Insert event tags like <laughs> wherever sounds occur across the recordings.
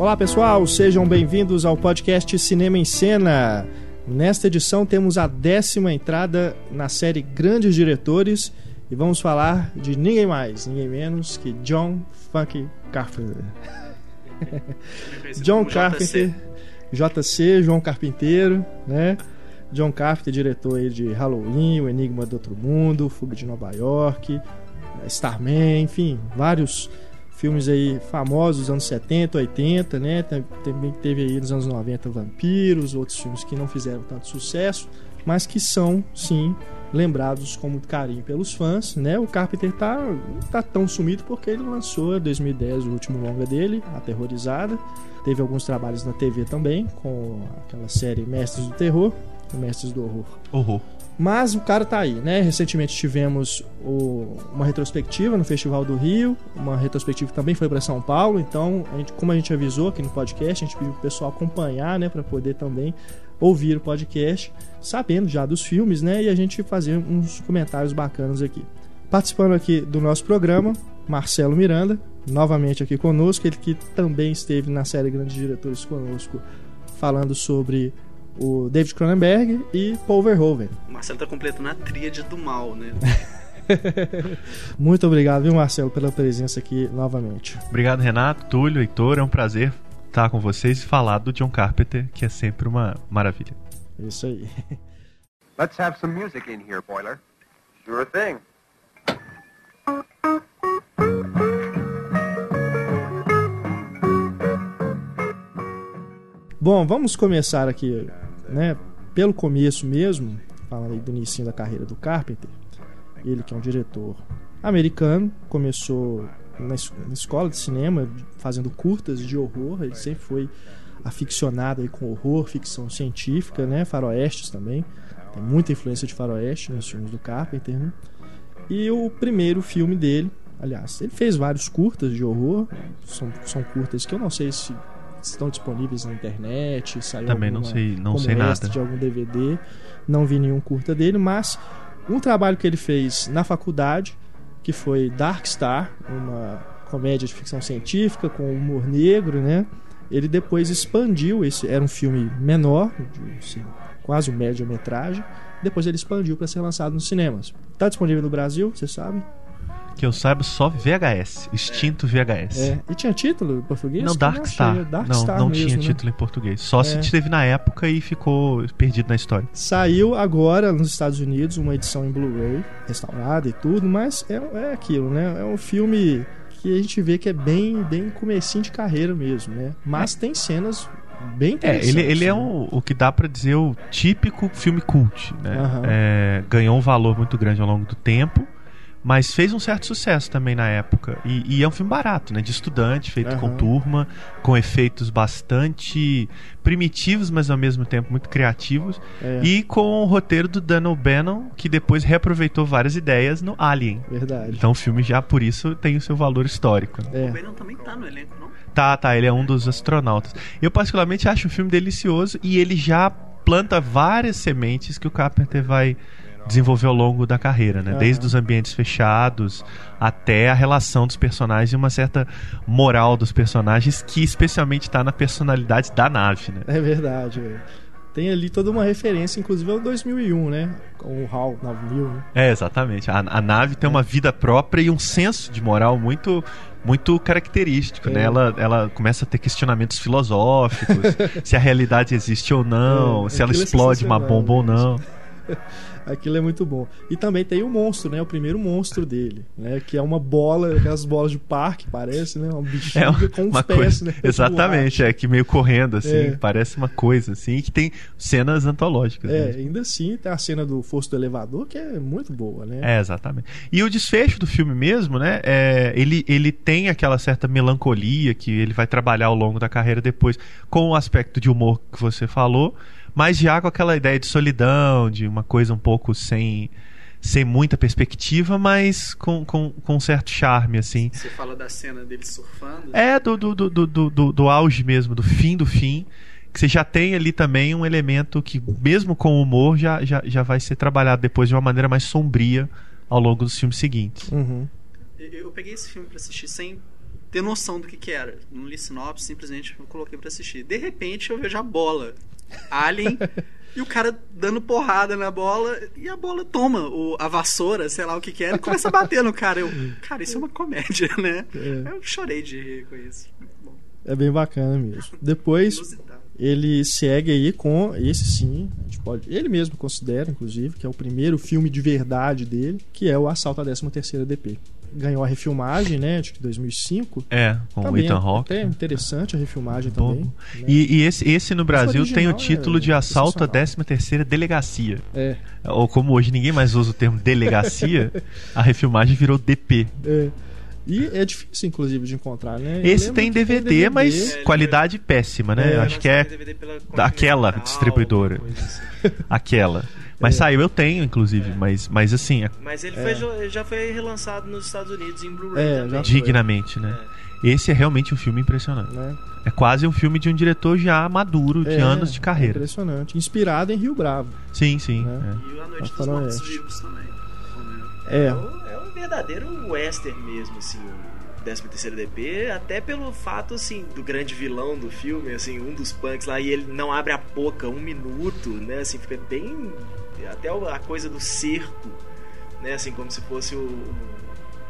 Olá pessoal, sejam bem-vindos ao podcast Cinema em Cena. Nesta edição temos a décima entrada na série Grandes Diretores e vamos falar de ninguém mais, ninguém menos que John Funk Carpenter. John Carpenter, JC, João Carpinteiro, né? John Carpenter, diretor aí de Halloween, O Enigma do Outro Mundo, Fuga de Nova York, Starman, enfim, vários filmes aí famosos dos anos 70, 80, né? Também teve aí nos anos 90 Vampiros, outros filmes que não fizeram tanto sucesso, mas que são, sim, lembrados com muito carinho pelos fãs, né? O Carpenter tá, tá tão sumido porque ele lançou em 2010 o último longa dele, Aterrorizada. Teve alguns trabalhos na TV também, com aquela série Mestres do Terror, Mestres do Horror. Horror. Mas o cara tá aí, né? Recentemente tivemos o, uma retrospectiva no Festival do Rio, uma retrospectiva que também foi para São Paulo, então, a gente, como a gente avisou aqui no podcast, a gente pediu pro pessoal acompanhar, né, para poder também ouvir o podcast, sabendo já dos filmes, né, e a gente fazer uns comentários bacanas aqui. Participando aqui do nosso programa, Marcelo Miranda, novamente aqui conosco, ele que também esteve na série Grandes Diretores conosco, falando sobre o David Cronenberg e Paul Verhoeven. O Marcelo tá completando a tríade do mal, né? <laughs> Muito obrigado, viu, Marcelo, pela presença aqui novamente. Obrigado, Renato, Túlio, Heitor. É um prazer estar com vocês e falar do John Carpenter, que é sempre uma maravilha. Isso aí. Let's have some music in here, Boiler. Sure thing. Bom, vamos começar aqui, né, pelo começo mesmo, falando aí do início da carreira do Carpenter. Ele que é um diretor americano, começou na, es na escola de cinema fazendo curtas de horror, ele sempre foi aficionado aí com horror, ficção científica, né, faroestes também. Tem muita influência de faroeste nos filmes do Carpenter, né? E o primeiro filme dele, aliás, ele fez vários curtas de horror, são, são curtas que eu não sei se estão disponíveis na internet, saiu Também alguma, não sei, não como sei nada. de algum DVD, não vi nenhum curta dele, mas um trabalho que ele fez na faculdade, que foi Dark Star, uma comédia de ficção científica com humor negro, né? Ele depois expandiu esse, era um filme menor, de, assim, quase um média-metragem. Depois ele expandiu para ser lançado nos cinemas. Está disponível no Brasil, você sabe? Que eu saiba só VHS, extinto VHS. É. E tinha título em português? Não, Dark achei. Star. Dark não, Star não mesmo, tinha né? título em português. Só É. se teve na época e ficou perdido na história. Saiu agora nos Estados Unidos uma edição em Blu-ray, restaurada e tudo, mas é, é aquilo, né? É um filme que a gente vê que é bem, bem comecinho de carreira mesmo, né? Mas tem cenas bem É, interessantes. ele, ele é né? o, o que dá pra dizer o típico filme cult, né? Aham. É, ganhou um valor muito grande ao longo do tempo, mas fez um certo sucesso também na época. E, e é um filme barato, né? De estudante, feito com Aham. turma, com efeitos bastante primitivos, mas ao mesmo tempo muito criativos. É, E com o roteiro do Dan O'Bannon, que depois reaproveitou várias ideias no Alien. verdade. Então o filme já, por isso, tem o seu valor histórico. né? O É, Bannon também tá no elenco, não? Tá, tá, ele é um dos astronautas. Eu particularmente acho o filme delicioso e ele já planta várias sementes que o Carpenter vai desenvolver ao longo da carreira, né? Aham. Desde os ambientes fechados até a relação dos personagens e uma certa moral dos personagens que especialmente está na personalidade da nave, né? é verdade. é. Tem ali toda uma referência, inclusive ao 2001, né? Com o HAL 9000, né? É, exatamente. A, a nave tem uma vida própria e um senso de moral muito muito característico, É. né? Ela, ela começa a ter questionamentos filosóficos, <laughs> se a realidade existe ou não, É, se ela é explode uma bomba ou né? não. Aquilo é muito bom. E também tem o monstro, né? O primeiro monstro dele, né? Que é uma bola, aquelas bolas de parque, parece, né? Um bichinho É com os uma pés, coisa, né? exatamente, é que meio correndo assim, É. parece uma coisa assim, e que tem cenas antológicas. É, mesmo. ainda assim tem a cena do fosso do elevador que é muito boa, né? É, exatamente. E o desfecho do filme mesmo, né? é, ele, ele tem aquela certa melancolia que ele vai trabalhar ao longo da carreira depois, com o aspecto de humor que você falou, mas já com aquela ideia de solidão, de uma coisa um pouco sem, sem muita perspectiva, mas com, com, com um certo charme, assim. Você fala da cena dele surfando. É do, do, do, do, do, do- do auge mesmo, do fim do fim. Que você já tem ali também um elemento que, mesmo com humor, já, já, já vai ser trabalhado depois de uma maneira mais sombria ao longo dos filmes seguintes. Uhum. Eu, eu peguei esse filme pra assistir sem ter noção do que que era. Não li sinopse, simplesmente eu coloquei pra assistir. De repente eu vejo a bola. Alien. e o cara dando porrada na bola e a bola toma o, a vassoura, sei lá o que que era, e começa a bater no cara. Eu, cara, isso é uma comédia, né? É. Eu chorei de rir com isso. Bom. É bem bacana mesmo. Depois. Ele segue aí com esse sim, a gente pode, ele mesmo considera, inclusive, que é o primeiro filme de verdade dele, que é o Assalto à 13ª DP. Ganhou a refilmagem, né, acho que 2005. É, com Tá o Ethan Hawke. Até interessante a refilmagem Bom. também. né? E, e esse, esse no Brasil tem o original título é de Assalto à sensacional. 13ª Delegacia. É, Ou como hoje ninguém mais usa o termo delegacia, <laughs> a refilmagem virou DP. é. E é difícil, inclusive, de encontrar, né? Esse tem que DVD, mas É, ele qualidade péssima, né? É, Eu acho que é DVD pela daquela distribuidora. assim. <laughs> aquela. Mas É. saiu, eu tenho, inclusive, mas, mas assim, é Mas ele É. foi, já foi relançado nos Estados Unidos em Blu-ray É, dignamente, né? Esse é realmente um filme impressionante. Né? É quase um filme de um diretor já maduro, de É, anos de é carreira. impressionante. Inspirado em Rio Bravo. Sim, sim. Né? é. E a Noite A dos Faroeste. Mortos Vivos também. É, É um, verdadeiro western mesmo, assim, o 13º DP, até pelo fato, assim, do grande vilão do filme, assim, um dos punks lá, e ele não abre a boca um minuto, né, assim, fica bem... até o- a coisa do cerco, né, assim, como se fosse o-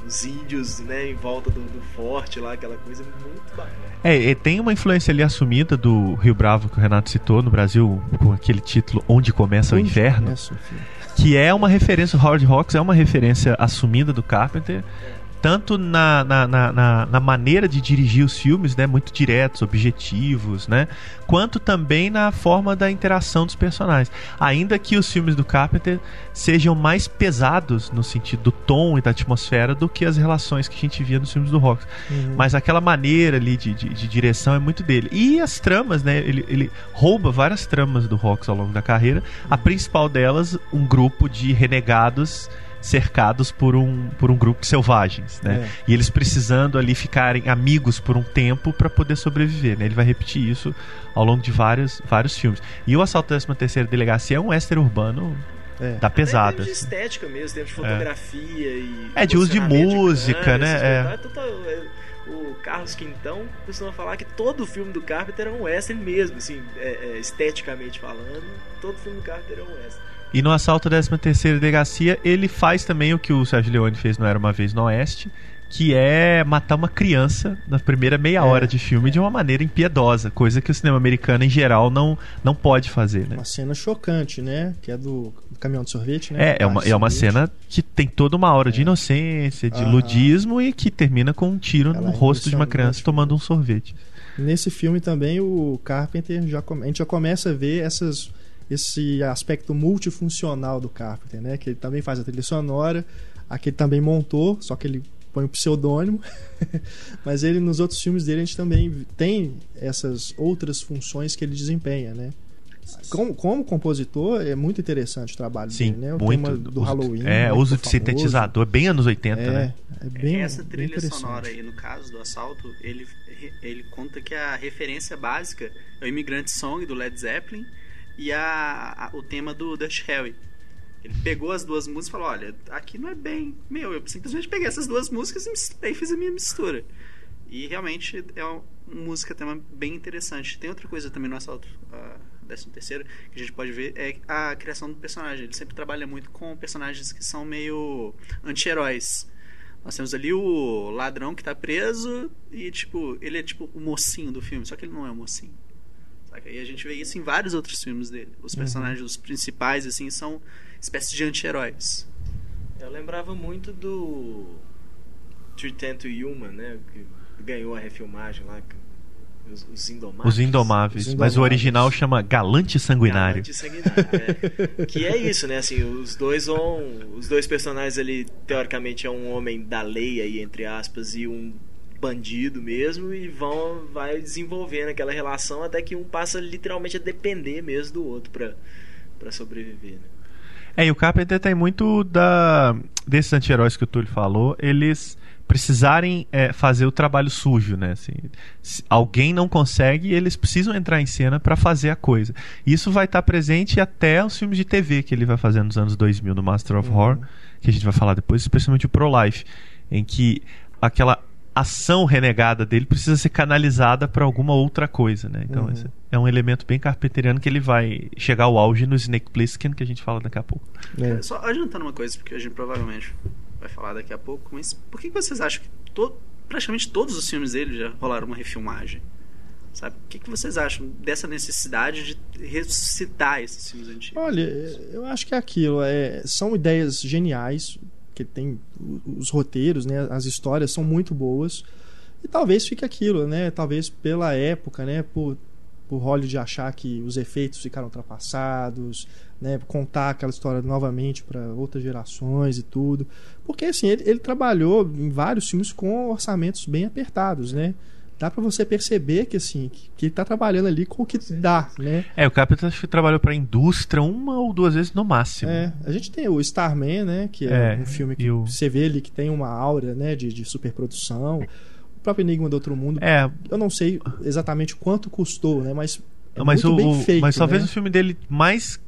os índios, né, em volta do, do forte lá, aquela coisa muito bacana. É, tem uma influência ali assumida do Rio Bravo que o Renato citou no Brasil, com aquele título Onde Começa o Onde Inferno, começa o filme? Que é uma referência, o Howard Hawks é uma referência assumida do Carpenter, tanto na, na, na, na- maneira de dirigir os filmes, né, muito diretos, objetivos, né, quanto também na forma da interação dos personagens. Ainda que os filmes do Carpenter sejam mais pesados no sentido do tom e da atmosfera do que as relações que a gente via nos filmes do Hawks. Uhum. Mas aquela maneira ali de, de, de direção é muito dele. E as tramas, né? Ele, ele rouba várias tramas do Hawks ao longo da carreira. A principal delas, um grupo de renegados cercados por um, por um grupo de selvagens, né? É. E eles precisando ali ficarem amigos por um tempo para poder sobreviver, né? Ele vai repetir isso ao longo de vários, vários filmes. E o Assalto da 13ª Delegacia é um western urbano É. da Até em pesada. termos de estética mesmo, temos de fotografia e. É, de uso de música, né? É. Então, é, O Carlos Quintão costuma falar que todo filme do Carpenter é um western mesmo, assim, é, é, esteticamente falando. Todo filme do Carpenter é um western. E no Assalto à 13ª Delegacia, ele faz também o que o Sérgio Leone fez no Era Uma Vez no Oeste, que é matar uma criança na primeira meia É, hora de filme de uma maneira impiedosa, coisa que o cinema americano em geral não, não pode fazer, né? Uma cena chocante, né? Que é do, do caminhão de sorvete, né? É, é uma, é uma cena que tem toda uma hora de inocência, de ludismo e que termina com um tiro no é rosto de uma criança tomando um sorvete. Nesse filme também o Carpenter já a gente já começa a ver essas esse aspecto multifuncional do Carpenter, né? Que ele também faz a trilha sonora, aqui ele também montou, só que ele põe o pseudônimo. <laughs> Mas ele nos outros filmes dele a gente também tem essas outras funções que ele desempenha, né? Como, como compositor é muito interessante o trabalho Sim, dele, né? O muito. tema do Uso- Halloween. É, uso de sintetizador, bem anos 80, É, né? é bem, Essa bem trilha interessante. sonora aí, no caso do assalto, ele, ele conta que a referência básica é o Immigrant Song do Led Zeppelin e a, a- o tema do Dutch Harry. Ele pegou as duas músicas e falou: Olha, aqui não é bem meu. Eu simplesmente peguei essas duas músicas e misturei, fiz a minha mistura. E realmente é uma música tema bem interessante. Tem outra coisa também no assalto. Uh, 13 terceiro que a gente pode ver é a criação do personagem. Ele sempre trabalha muito com personagens que são meio anti-heróis. Nós temos ali o ladrão que tá preso e, tipo, ele é tipo o mocinho do filme, só que ele não é o mocinho. Saca? E a gente vê isso em vários outros filmes dele. Os personagens os principais, assim, são espécies de anti-heróis. Eu lembrava muito do 310 to Human, né? Que ganhou a refilmagem lá. Os, os Indomáveis. Os Indomáveis. Os Mas o Indomáveis. original chama Galante Sanguinário. Galante sanguinário, é. que é isso, né? Assim, os dois vão. Os dois personagens ali, teoricamente, é um homem da lei aí, entre aspas, e um bandido mesmo, e vão vai desenvolvendo aquela relação até que um passa literalmente a depender mesmo do outro pra, pra sobreviver. Né? É, e o Carpenter tem muito da desses anti-heróis que o Túlio falou, eles precisarem é, fazer o trabalho sujo, né? Assim, se alguém não consegue, eles precisam entrar em cena para fazer a coisa. Isso vai estar presente até os filmes de TV que ele vai fazer nos anos 2000 no Master of Horror, que a gente vai falar depois, especialmente o Pro Life, em que aquela ação renegada dele precisa ser canalizada para alguma outra coisa, né? Então Uhum. esse é um elemento bem carpenteriano que ele vai chegar ao auge no Snake Plissken, que a gente fala daqui a pouco. É. Só adiantando uma coisa, porque a gente provavelmente vai falar daqui a pouco, mas por que que vocês acham que to- praticamente todos os filmes dele já rolaram uma refilmagem? Sabe? O que, que vocês acham dessa necessidade de ressuscitar esses filmes antigos? Olha, eu acho que é aquilo. É, são ideias geniais, que tem os roteiros, né? As histórias são muito boas. E talvez fique aquilo, né? Talvez pela época, né? Por, por Hollywood achar que os efeitos ficaram ultrapassados, né? Contar aquela história novamente para outras gerações e tudo. Porque assim, ele, ele trabalhou em vários filmes com orçamentos bem apertados, né? Dá para você perceber que assim, que, que ele tá trabalhando ali com o que dá, né? É, o Carpenter acho que trabalhou para a indústria uma ou duas vezes no máximo. É, a gente tem o Starman, né? Que é, É, um filme que o- você vê ali que tem uma aura, né? De, de superprodução. O próprio Enigma do Outro Mundo, É, eu não sei exatamente quanto custou, né? Mas é mas muito o, bem feito, mas talvez né? o filme dele mais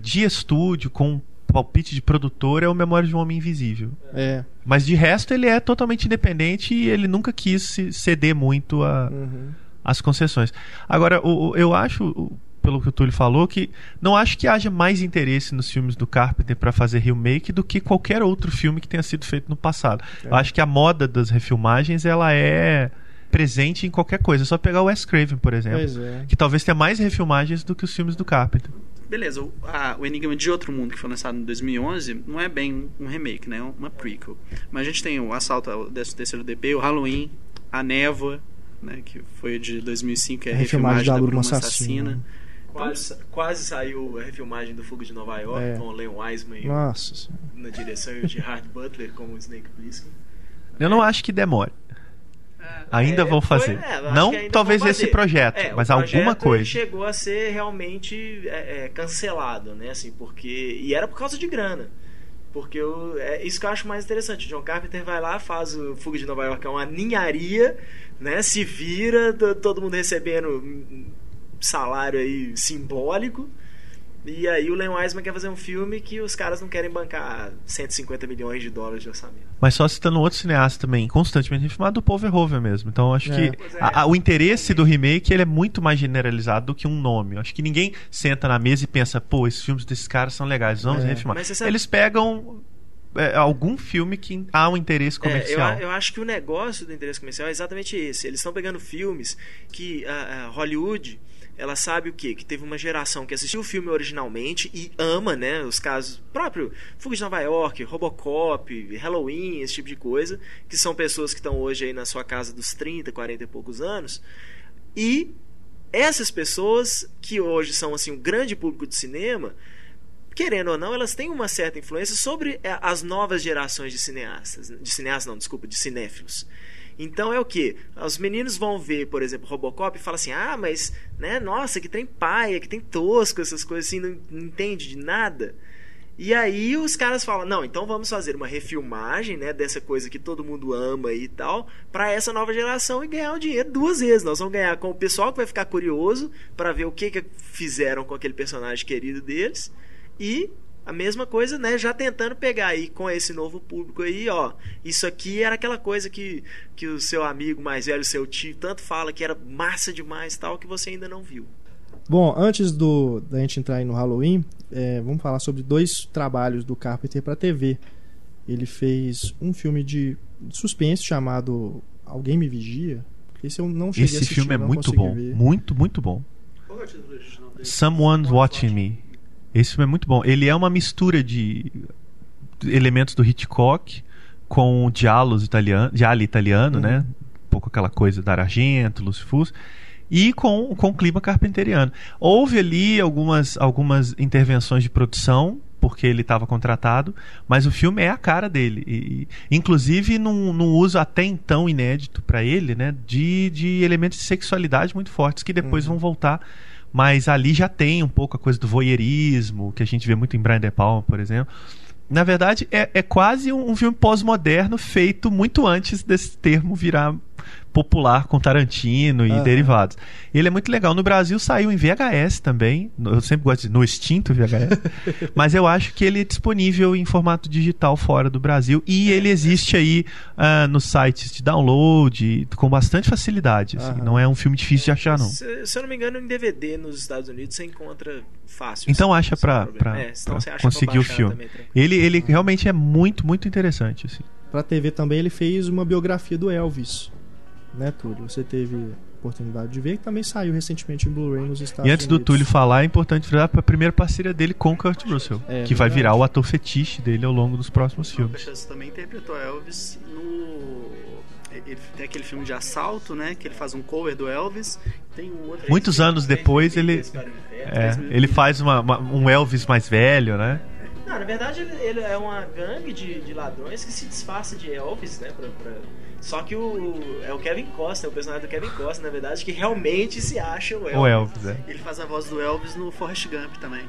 de estúdio com palpite de produtor é o Memória de um Homem Invisível. É. Mas de resto ele é totalmente independente e ele nunca quis ceder muito a, Uhum. as concessões. Agora, o, o- eu acho, pelo que o Túlio falou, que não acho que haja mais interesse nos filmes do Carpenter para fazer remake do que qualquer outro filme que tenha sido feito no passado. Eu acho que a moda das refilmagens ela é presente em qualquer coisa. É só pegar o Wes Craven, por exemplo, é. que talvez tenha mais refilmagens do que os filmes do Carpenter. Beleza, o, a- o Enigma de Outro Mundo, que foi lançado em 2011, não é bem um, remake, né? É uma prequel. Mas a gente tem o Assalto ao 13º DP, o Halloween, a Névoa, né? Que foi de 2005, que é a refilmagem da da Bruma Assassina. Assassina. Quase, quase saiu a refilmagem do Fogo de Nova York É. com o Len Wiseman Nossa na direção e o Gerard Butler como o Snake Plissken. Eu não acho que demore. Ainda É, vou foi- fazer. é, eu acho não talvez vão esse fazer. projeto, É, mas projeto, alguma coisa. chegou a ser realmente é, é, cancelado, né? Assim, porque e era por causa de grana. Porque eu, é isso que eu acho mais interessante. O John Carpenter vai lá, faz o Fuga de Nova York, é uma ninharia, né? Se vira, to- todo mundo recebendo salário aí simbólico. E aí o Len Wiseman quer fazer um filme que os caras não querem bancar 150 milhões de dólares de orçamento. Mas só citando outro cineasta também, constantemente refilmado, o Paul Verhoeven mesmo. Então acho É. que é. a- a- o interesse do remake ele é muito mais generalizado do que um nome. Eu acho que ninguém senta na mesa e pensa, pô, esses filmes desses caras são legais, vamos É. refilmar. Sabe- Eles pegam é, algum filme que há um interesse É, comercial. eu, eu acho que o negócio do interesse comercial é exatamente esse. Eles estão pegando filmes que a, a Hollywood ela sabe o quê? Que teve uma geração que assistiu o filme originalmente e ama, né? Os casos próprio Fuga de Nova York, Robocop, Halloween, esse tipo de coisa, que são pessoas que estão hoje aí na sua casa dos 30, 40 e poucos anos. E essas pessoas que hoje são assim um grande público de cinema, querendo ou não, elas têm uma certa influência sobre eh, as novas gerações de cineastas. De cineastas, não, desculpa, de cinéfilos. Então é o que? Os meninos vão ver, por exemplo, Robocop e falam assim: ah, mas, né, nossa, que tem paia, que tem tosco, essas coisas assim, não, não entende de nada. E aí os caras falam: não, então vamos fazer uma refilmagem, né, dessa coisa que todo mundo ama e tal, para essa nova geração e ganhar o dinheiro duas vezes. Nós vamos ganhar com o pessoal que vai ficar curioso para ver o que, que fizeram com aquele personagem querido deles e a mesma coisa, né, já tentando pegar aí com esse novo público aí, ó. Isso aqui era aquela coisa que, que o seu amigo mais velho, seu tio, tanto fala que era massa demais tal, que você ainda não viu. Bom, antes do da gente entrar aí no Halloween, é, vamos falar sobre dois trabalhos do Carpenter para TV. Ele fez um filme de suspense chamado Alguém Me Vigia. Esse eu não cheguei a Esse assistir, filme é muito bom. ver. Muito, muito bom. Qual é o título original dele? Someone's Watching Me. Esse filme é muito bom. Ele é uma mistura de elementos do Hitchcock com diálogos italiano, diálogo italiano, né? Um pouco aquela coisa da Argento, Lucifus. E com, com clima carpenteriano. Houve ali algumas, algumas intervenções de produção, porque ele estava contratado, mas o filme é a cara dele. E, inclusive num, num uso até então inédito para ele, né? De, de elementos de sexualidade muito fortes que depois vão voltar mas ali já tem um pouco a coisa do voyeurismo, que a gente vê muito em Brian De Palma, por exemplo. Na verdade, é, é quase um, um filme pós-moderno feito muito antes desse termo virar popular com Tarantino e Aham. derivados. Ele é muito legal. No Brasil saiu em VHS também. Eu sempre gosto de no extinto VHS. <laughs> mas eu acho que ele é disponível em formato digital fora do Brasil. E ele existe aí ah, nos sites de download com bastante facilidade. assim. Aham. Não é um filme difícil de achar, não. Se, se eu não me engano, em DVD nos Estados Unidos você encontra fácil. Então sem- acha pra, pra, É, pra você acha pra conseguir o baixar filme. também. Ele, ele realmente é muito, muito interessante. Assim. Pra TV também ele fez uma biografia do Elvis. Né, Túlio? Você teve oportunidade de ver, que também saiu recentemente em Blu-ray nos Estados E antes do Unidos. Túlio falar, é importante frisar a primeira parceria dele com o Kurt Russell, É, que vai verdade. virar o ator fetiche dele ao longo dos próximos O filmes. Lucas também interpretou Elvis no. Ele tem aquele filme de assalto, né? Que ele faz um cover do Elvis. Tem um outro. Muitos anos depois, ele, é, ele faz uma- uma- um Elvis mais velho, né? Não, na verdade ele, ele é uma gangue de, de ladrões que se disfarça de Elvis, né? Pra, pra- Só que o é o Kevin Costner, o personagem do Kevin Costner, na verdade, que realmente se acha o Elvis. O Elvis, é. Ele faz a voz do Elvis no Forrest Gump também.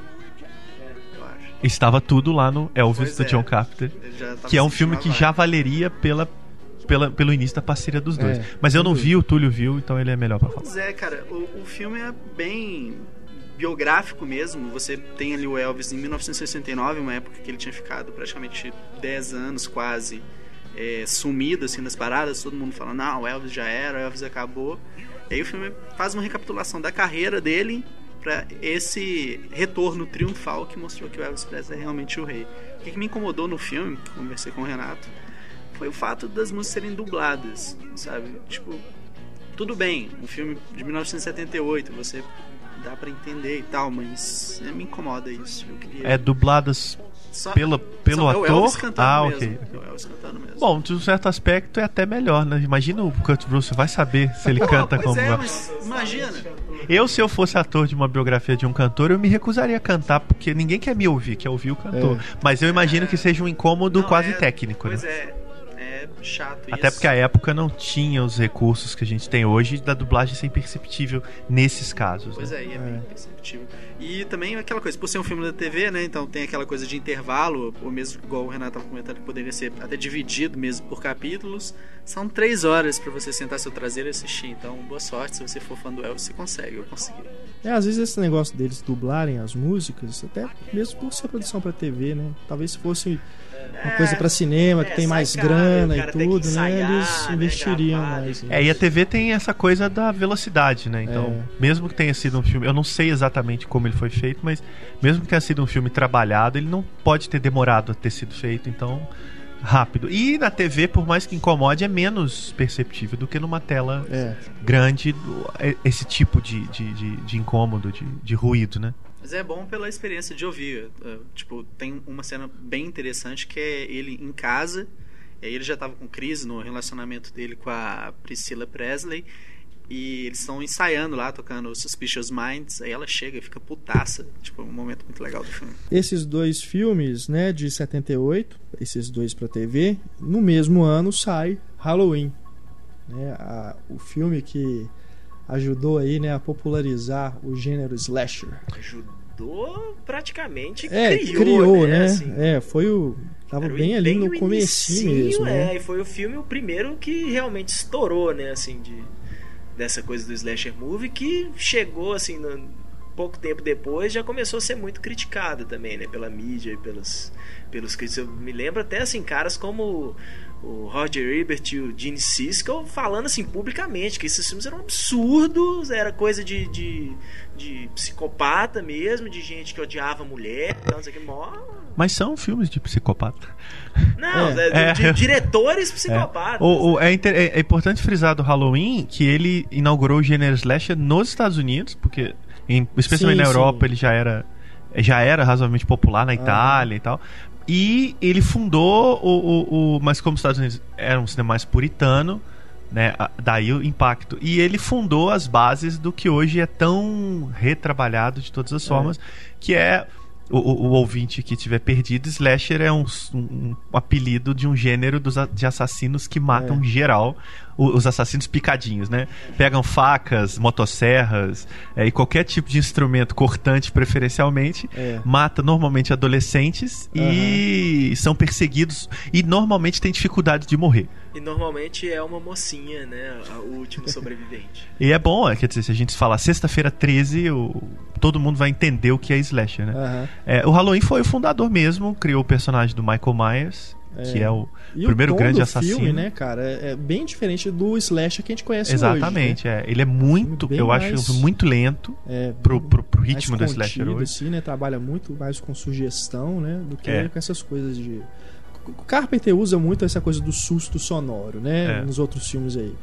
Eu acho. Estava tudo lá no Elvis Pois do é. John Carpenter, que é um filme que já valeria pela, pela- pelo início da parceria dos dois. É, Mas eu não vi, o Túlio viu, então ele é melhor pra falar. Pois é, cara, o, o filme é bem biográfico mesmo. Você tem ali o Elvis em 1969, uma época que ele tinha ficado praticamente 10 anos quase é, sumido assim nas paradas, todo mundo falando, não, o Elvis já era, o Elvis acabou. E aí o filme faz uma recapitulação da carreira dele para esse retorno triunfal que mostrou que o Elvis Presley é realmente o rei. O que, que me incomodou no filme, conversei com o Renato, foi o fato das músicas serem dubladas, sabe? Tipo, tudo bem, um filme de 1978, você dá pra entender e tal, mas me incomoda isso. Queria É dubladas só, pelo só é o Elvis ator. cantando Ah, mesmo. ok. É o Elvis cantando mesmo. Bom, de um certo aspecto é até melhor, né? Imagina o Kurt Russell vai saber se ele <laughs> Pô, canta pois como. é, mas imagina. Eu, se eu fosse ator de uma biografia de um cantor, eu me recusaria a cantar, porque ninguém quer me ouvir, quer ouvir o cantor. É. Mas eu imagino que seja um incômodo Não, quase é- técnico, Pois né? é, é chato Até isso. porque a época não tinha os recursos que a gente tem hoje da dublagem ser imperceptível nesses casos. Pois né? é, e é, bem perceptível. E também aquela coisa, por ser um filme da TV, né? Então tem aquela coisa de intervalo, ou mesmo igual o Renato estava comentando, que poderia ser até dividido mesmo por capítulos. São três horas para você sentar seu traseiro e assistir. Então, boa sorte, se você for fã do Elvis, você consegue, eu consegui. É, às vezes esse negócio deles dublarem as músicas, até mesmo por ser produção pra TV, né? Talvez se fosse uma coisa pra cinema, que é, tem mais grana e tudo, né? ensaiar, Eles né, investiriam gravar, mais. É, e a TV tem essa coisa da velocidade, né? Então, É. mesmo que tenha sido um filme, eu não sei exatamente como ele foi feito, mas mesmo que tenha sido um filme trabalhado, ele não pode ter demorado a ter sido feito, então rápido. E na TV, por mais que incomode, é menos perceptível do que numa tela É. grande do- é- esse tipo de, de, de, de incômodo, de, de ruído, né? Mas é bom pela experiência de ouvir. Uh, tipo, tem uma cena bem interessante que é ele em casa. E aí ele já tava com crise no relacionamento dele com a Priscilla Presley. E eles estão ensaiando lá, tocando Suspicious Minds. Aí ela chega e fica putaça. Tipo, um momento muito legal do filme. Esses dois filmes, né, de 78, esses dois pra TV, no mesmo ano sai Halloween, né, a- o filme que ajudou aí, né, a popularizar o gênero slasher. Ajudou praticamente, É, criou, criou, né? né? assim. É, foi o tava bem ali no o comecinho inicinho, mesmo, é, né? e foi o filme o primeiro que realmente estourou, né, assim, de dessa coisa do slasher movie que chegou assim no- pouco tempo depois já começou a ser muito criticado também, né, pela mídia e pelos pelos críticos. Eu me lembro até assim caras como o Roger Ebert e o Gene Siskel falando assim publicamente que esses filmes eram absurdos, era coisa de, de, de psicopata mesmo, de gente que odiava mulher, não sei o que, mó Mas são filmes de psicopata. não, <laughs> É. é, de, É. de diretores psicopatas. O, o- é, inter- é- é importante frisar do Halloween que ele inaugurou o gênero slasher nos Estados Unidos, porque em- especialmente Sim, na sim. Europa ele já era já era razoavelmente popular na Ah. Itália e tal. E ele fundou o, o, o- mas como os Estados Unidos era um cinema mais puritano, né, daí o impacto. E ele fundou as bases do que hoje é tão retrabalhado de todas as formas, que é o, o- ouvinte que tiver perdido, slasher é um, um- um apelido de um gênero dos, de assassinos que matam É. geral, o- os assassinos picadinhos, né? Pegam facas, motosserras é, e qualquer tipo de instrumento cortante, preferencialmente, É. mata normalmente adolescentes e são perseguidos e normalmente têm dificuldade de morrer. E normalmente é uma mocinha, né? O último sobrevivente. <laughs> E é bom, é, quer dizer, se a gente falar sexta-feira 13, o- todo mundo vai entender o que é slasher, né? Aham. É, o Halloween foi o fundador mesmo, criou o personagem do Michael Myers, que é o E primeiro o tom grande do assassino. filme, né, cara, é é bem diferente do slasher que a gente conhece Exatamente, hoje. né? é. Ele é muito, Bem eu acho mais- filme muito lento É, pro, pro, pro mais ritmo do slasher hoje. assim, né? Trabalha muito mais com sugestão, né? Do que É. com essas coisas de. O Carpenter usa muito essa coisa do susto sonoro, né? É. Nos outros filmes aí.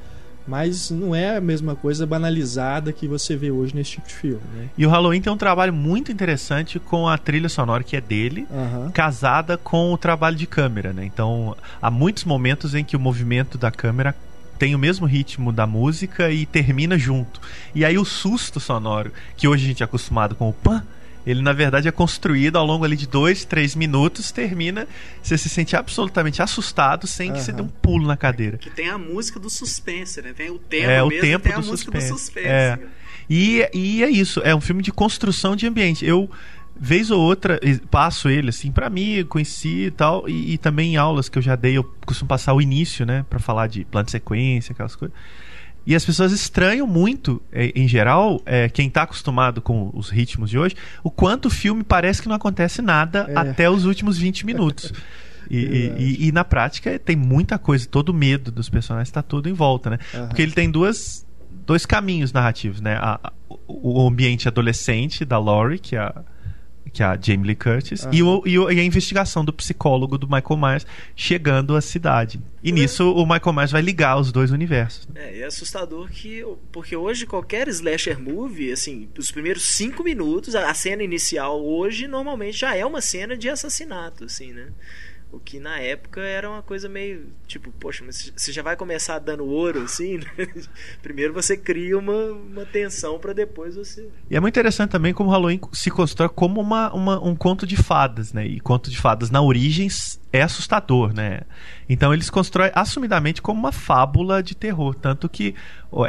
Mas não é a mesma coisa banalizada que você vê hoje nesse tipo de filme, né? E o Halloween tem um trabalho muito interessante com a trilha sonora que é dele, Aham. casada com o trabalho de câmera, né? Então, há muitos momentos em que o movimento da câmera tem o mesmo ritmo da música e termina junto. E aí o susto sonoro, que hoje a gente é acostumado com o pan, ele na verdade é construído ao longo ali de dois, três minutos, termina, você se sente absolutamente assustado sem que você dê um pulo na cadeira. Que tem a música do suspense, né? Tem o tema É, o mesmo, tempo tem a do música suspense. do suspense. É. E, e é isso, é um filme de construção de ambiente. Eu, vez ou outra, e- passo ele, assim, pra mim, conheci e tal, e, e também em aulas que eu já dei, eu costumo passar o início, né, pra falar de plano de sequência, aquelas coisas. E as pessoas estranham muito, eh, em geral, eh, quem tá acostumado com os ritmos de hoje, o quanto o filme parece que não acontece nada É. até os últimos 20 minutos. <laughs> E, e- e- na prática tem muita coisa, todo o medo dos personagens está todo em volta, né? Aham. Porque ele tem duas, dois caminhos narrativos, né? A- a- o, o ambiente adolescente da Laurie, que é a, que é a Jamie Lee Curtis, e, o, e, o- e a investigação do psicólogo do Michael Myers chegando à cidade. E nisso o Michael Myers vai ligar os dois universos. né? É, é assustador que. Porque hoje qualquer slasher movie, assim, os primeiros cinco minutos, a a cena inicial hoje normalmente já é uma cena de assassinato, assim, né? O que na época era uma coisa meio tipo, poxa, mas você já vai começar dando ouro, assim, né? <laughs> Primeiro você cria uma, uma tensão pra depois você. E é muito interessante também como o Halloween se constrói como uma, uma- um conto de fadas, né? E conto de fadas na origem é assustador, né? Então eles constroem assumidamente como uma fábula de terror. Tanto que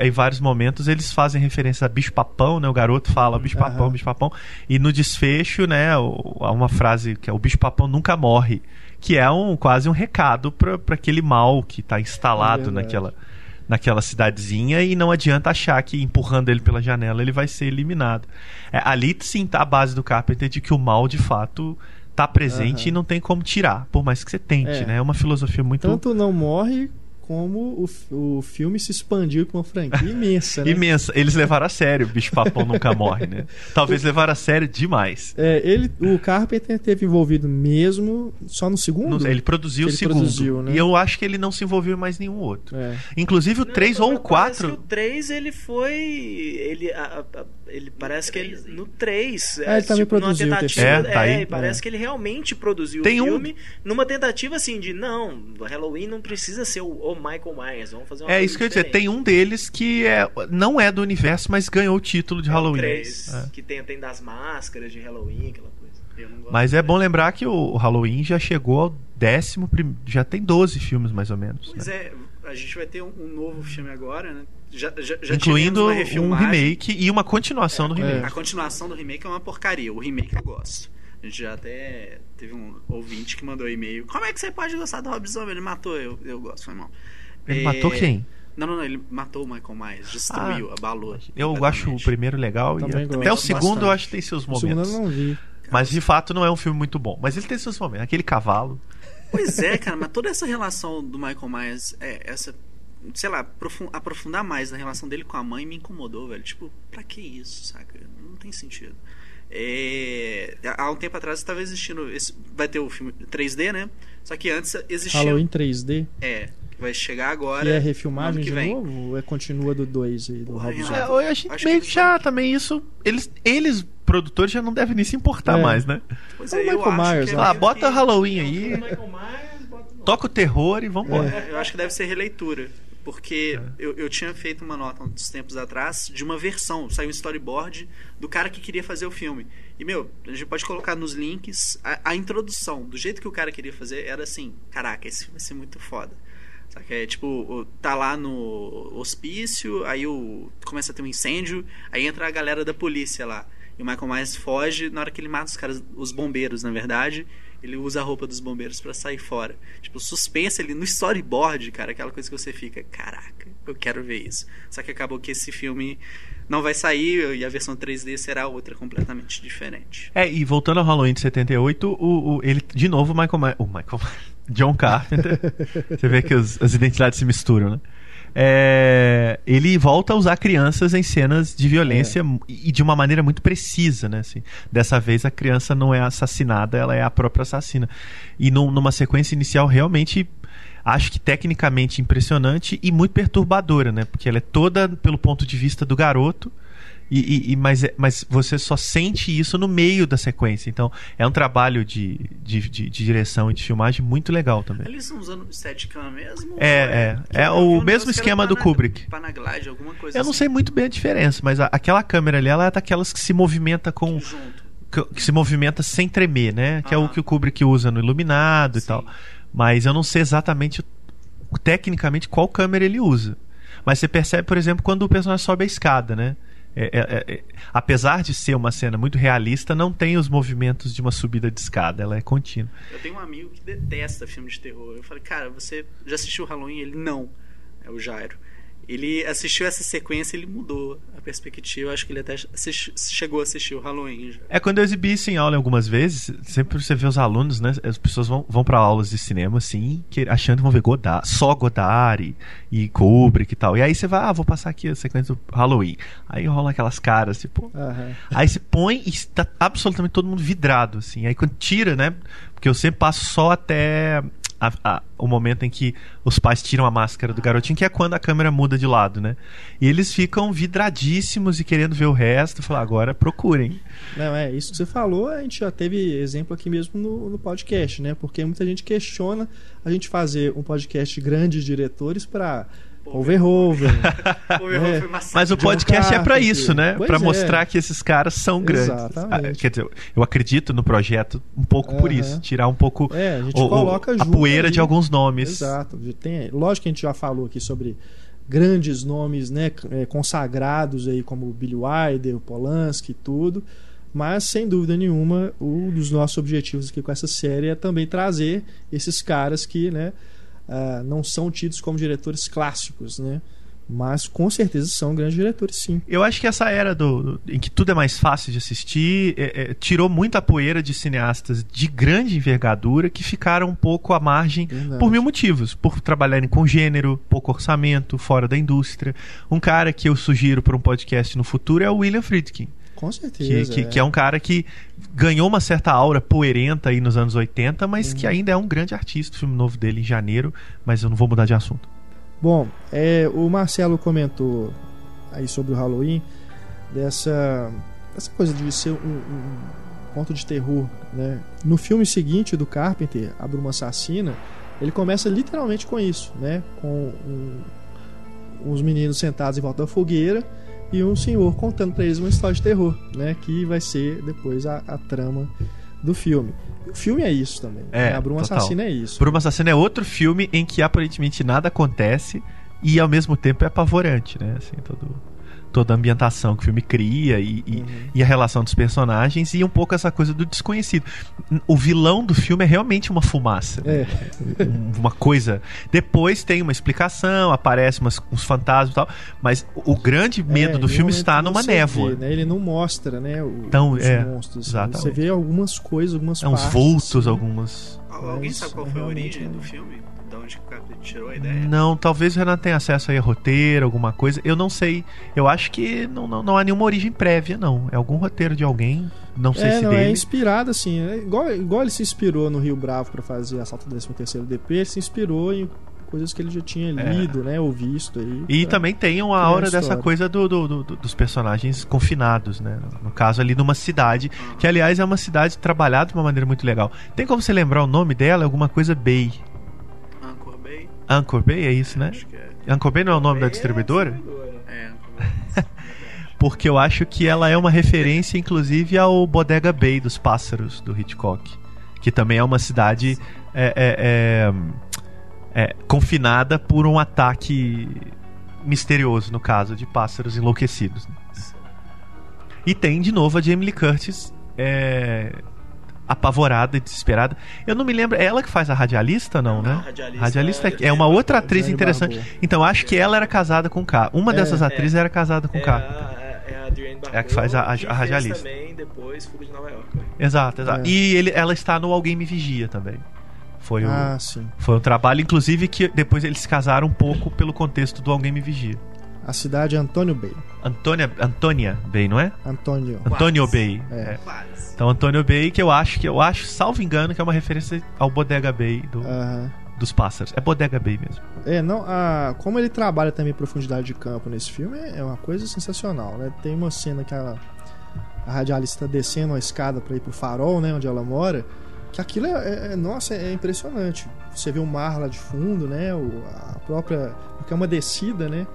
em vários momentos eles fazem referência a bicho-papão, né? O garoto fala bicho-papão, bicho-papão. E no desfecho, né? Há uma frase que é o bicho-papão nunca morre. Que é um, quase um recado para aquele mal que está instalado É naquela naquela cidadezinha e não adianta achar que empurrando ele pela janela ele vai ser eliminado. É, ali sim tá a base do Carpenter de que o mal de fato tá presente Aham. e não tem como tirar, por mais que você tente, É. né? É uma filosofia muito Tanto não morre como o, o filme se expandiu com uma franquia imensa, né? imensa. Eles levaram a sério, o bicho papão nunca <laughs> morre, né? Talvez levaram a sério demais. É, ele, o Carpenter teve envolvido mesmo só no segundo? Não- ele produziu Ele o segundo. produziu, né? E eu acho que ele não se envolveu em mais nenhum outro. É. Inclusive o Não, 3 ou o parece que 4. O 3 ele foi. Ele, a- a- ele parece que ele. No 3. É, ele também numa produziu o tentativa, terceiro. É, tá aí. e parece É. que ele realmente produziu Tem o um- filme numa tentativa assim de não, Halloween não precisa ser o, o Michael Myers, vamos fazer uma É coisa isso que eu ia dizer. Tem um deles que é, não é do universo, mas ganhou o título de É o Halloween. 3, É. que tem, tem das máscaras de Halloween, aquela coisa. Mas é bom lembrar que o Halloween já chegou ao décimo. prim- Já tem 12 filmes, mais ou menos. Pois né? é, a gente vai ter um, um novo filme agora, né? Já, já, já Incluindo um remake e uma continuação do É. remake. A continuação do remake é uma porcaria. O remake eu gosto. A gente já até teve um ouvinte que mandou e-mail. Como é que você pode gostar do Rob Zombie? Ele matou, eu, eu gosto, foi mal. Ele É, matou quem? Não, não, não, ele matou o Michael Myers, destruiu, abalou. Eu acho o primeiro legal. E Também até gosto o segundo bastante. eu acho que tem seus O segundo momentos. eu não vi. Mas de fato não é um filme muito bom. Mas ele tem seus momentos. Aquele cavalo. Pois é, cara, mas toda essa relação do Michael Myers, é, essa, sei lá, aprofun- aprofundar mais na relação dele com a mãe me incomodou, velho. Tipo, pra que isso, saca? Não tem sentido. É, há um tempo atrás estava existindo. Esse, vai ter o filme 3D, né? Só que antes existia. Halloween 3D, É, vai chegar agora. que é refilmagem de vem. novo? Ou é continua do 2 aí, do Porra, Rob é, Zombie? É, a gente Acho meio que já também isso. Eles, eles, produtores, já não devem nem se importar É. mais, né? Pois É o é, eu Michael Myers, é né? Ah, bota que- Halloween O aí, Myers, bota o toca o terror e vambora. É, eu acho que deve ser releitura. Porque eu, eu tinha feito uma nota uns tempos atrás de uma versão, saiu um storyboard do cara que queria fazer o filme. E, meu, a gente pode colocar nos links a, a introdução, do jeito que o cara queria fazer, era assim: caraca, esse filme vai ser muito foda. Saca? É tipo, tá lá no hospício, aí o, começa a ter um incêndio, aí entra a galera da polícia lá. E o Michael Myers foge na hora que ele mata os caras, os bombeiros, na verdade. Ele usa a roupa dos bombeiros pra sair fora. Tipo, o suspense ali no storyboard, cara, aquela coisa que você fica, caraca, eu quero ver isso. Só que acabou que esse filme não vai sair e a versão 3D será outra completamente diferente. É, e voltando ao Halloween de 78, o, o, ele, de novo, Michael, Ma- o Michael <laughs> John Carpenter. você vê que os- as identidades se misturam, né? É, ele volta a usar crianças em cenas de violência e de uma maneira muito precisa, né? Assim, dessa vez a criança não é assassinada, ela é a própria assassina. E num- numa sequência inicial realmente acho que tecnicamente impressionante e muito perturbadora, né? Porque ela é toda pelo ponto de vista do garoto. E, e- e- mas, é- mas você só sente isso no meio da sequência. Então é um trabalho de, de, de- de direção e de filmagem muito legal também. Eles estão usando Steadicam mesmo? É, é. É eu o mesmo esquema do Kubrick. Panaglide, alguma coisa Eu não assim. sei muito bem a diferença, mas a- aquela câmera ali ela é daquelas que se movimenta com. Que, que se movimenta sem tremer, né? Que é o que o Kubrick usa no Iluminado e Sim. tal. Mas eu não sei exatamente tecnicamente qual câmera ele usa. Mas você percebe, por exemplo, quando o personagem sobe a escada, né? É- é- é- apesar de ser uma cena muito realista, não tem os movimentos de uma subida de escada, ela é contínua. Eu tenho um amigo que detesta filme de terror. Eu falei, cara, você já assistiu Halloween? Ele, não. É o Jairo. Ele assistiu essa sequência e ele mudou a perspectiva. Acho que ele até assisti- chegou a assistir o Halloween já. É quando eu exibi isso em aula algumas vezes, sempre você vê os alunos, né? As pessoas vão, vão para aulas de cinema assim, que, achando que vão ver Godard, só Godard e, e Kubrick e tal. E aí você vai, ah, vou passar aqui a sequência do Halloween. Aí rola aquelas caras, tipo. Aham. Aí você põe e está absolutamente todo mundo vidrado, assim. Aí quando tira, né? Porque eu sempre passo só até a- a- o momento em que os pais tiram a máscara do garotinho, que é quando a câmera muda de lado, né? E eles ficam vidradíssimos e querendo ver o resto. Falar, agora procurem. Não, é isso que você falou, a gente já teve exemplo aqui mesmo no, no podcast, né? Porque muita gente questiona a gente fazer um podcast de grandes diretores para Overhoven. <laughs> O erro É. Mas o podcast é pra Carpenter. isso, né? Pra é. mostrar que esses caras são grandes. Exatamente. Ah, Quer dizer, eu acredito no projeto um pouco por isso, tirar um pouco É, a gente o- a poeira ali. de alguns nomes. Exato. Tem, lógico que a gente já falou aqui sobre grandes nomes né, é, consagrados aí como Billy Wilder, Polanski e tudo. Mas, sem dúvida nenhuma, um dos nossos objetivos aqui com essa série é também trazer esses caras que né, ah, não são tidos como diretores clássicos, né? Mas com certeza são grandes diretores, sim. Eu acho que essa era do, do- em que tudo é mais fácil de assistir é, é, tirou muita poeira de cineastas de grande envergadura que ficaram um pouco à margem Verdade. por mil motivos. Por trabalharem com gênero, pouco orçamento, fora da indústria. Um cara que eu sugiro para um podcast no futuro é o William Friedkin. Com Que, certeza. que, que é um cara que ganhou uma certa aura poerenta aí nos anos 80, mas Uhum. que ainda é um grande artista. O filme novo dele em janeiro, mas eu não vou mudar de assunto. Bom, é, o Marcelo comentou aí sobre o Halloween dessa, dessa coisa de ser um, um conto de terror, né? No filme seguinte do Carpenter, A Bruma Assassina, ele começa literalmente com isso, né? Com um- uns meninos sentados em volta da fogueira e um senhor contando para eles uma história de terror, né? Que vai ser depois a, a trama do filme. O filme é isso também. É, né? A Bruma total. Assassina é isso. Bruma Assassina é outro filme em que aparentemente nada acontece e ao mesmo tempo é apavorante, né? Assim, todo, toda a ambientação que o filme cria e, e- Uhum. e a relação dos personagens e um pouco essa coisa do desconhecido. O vilão do filme é realmente uma fumaça. né? É. um- uma coisa. Depois tem uma explicação, aparece umas, uns fantasmas e tal, mas o, grande medo É, do filme está numa névoa. vê, né? Ele não mostra, né? o- Então, os é, monstros. exatamente. Você vê algumas coisas, algumas É uns partes, vultos, assim. algumas. Al- Alguém sabe qual é foi a origem um- do filme? De onde que tirou a ideia? Não, talvez o Renato tenha acesso aí a roteiro, alguma coisa. Eu não sei. Eu acho que não, não, não há nenhuma origem prévia, não. É algum roteiro de alguém. Não sei É, se não, é dele. inspirado assim, é igual, igual ele se inspirou no Rio Bravo pra fazer Assalto do 13º DP, ele se inspirou em coisas que ele já tinha É. lido, né, ou visto aí. E pra- também tem uma aura a dessa coisa do, do- do- do- dos personagens confinados, né? No caso ali numa cidade, que aliás é uma cidade trabalhada de uma maneira muito legal. Tem como você lembrar o nome dela? Alguma coisa Bay. Anchor Bay? Bay, é isso, né? Acho que é. Anchor Bay não é o nome da É, distribuidora? distribuidora. É, Anchor Bay. <laughs> Porque eu acho que ela é uma referência, inclusive, ao Bodega Bay dos Pássaros, do Hitchcock. Que também é uma cidade é, é, é, é, confinada por um ataque misterioso, no caso, de pássaros enlouquecidos. né? E tem, de novo, a Jamie Lee Curtis é, apavorada e desesperada. Eu não me lembro, é ela que faz a radialista, não, Não, né? radialista radialista é- é uma outra atriz interessante. Barbeau. Então, acho que ela era casada com o K. Uma É, dessas é. atrizes era casada com o É K. a, é a Adrienne Barbeau. É a que faz a- a- a e radialista. também depois Fuga de Nova York. né? Exato, exato. É. E ele, ela está no Alguém Me Vigia também. Foi, Ah, o, sim. foi um trabalho, inclusive, que depois eles se casaram um pouco pelo contexto do Alguém Me Vigia. A cidade é Antônio Bay. Antônia, Antônia Bay, não é? Antônio. Antônio Bay. É. é. Então, Antônio Bay, que eu acho, que eu acho, salvo engano, que é uma referência ao Bodega Bay do- dos pássaros. É Bodega Bay mesmo. É, não, a, como ele trabalha também profundidade de campo nesse filme é uma coisa sensacional, né? Tem uma cena que a, a radialista descendo a escada para ir pro farol, né, onde ela mora, que aquilo é, é- é- nossa, é impressionante. Você vê o mar lá de fundo, né, o, a própria, porque é uma descida, né?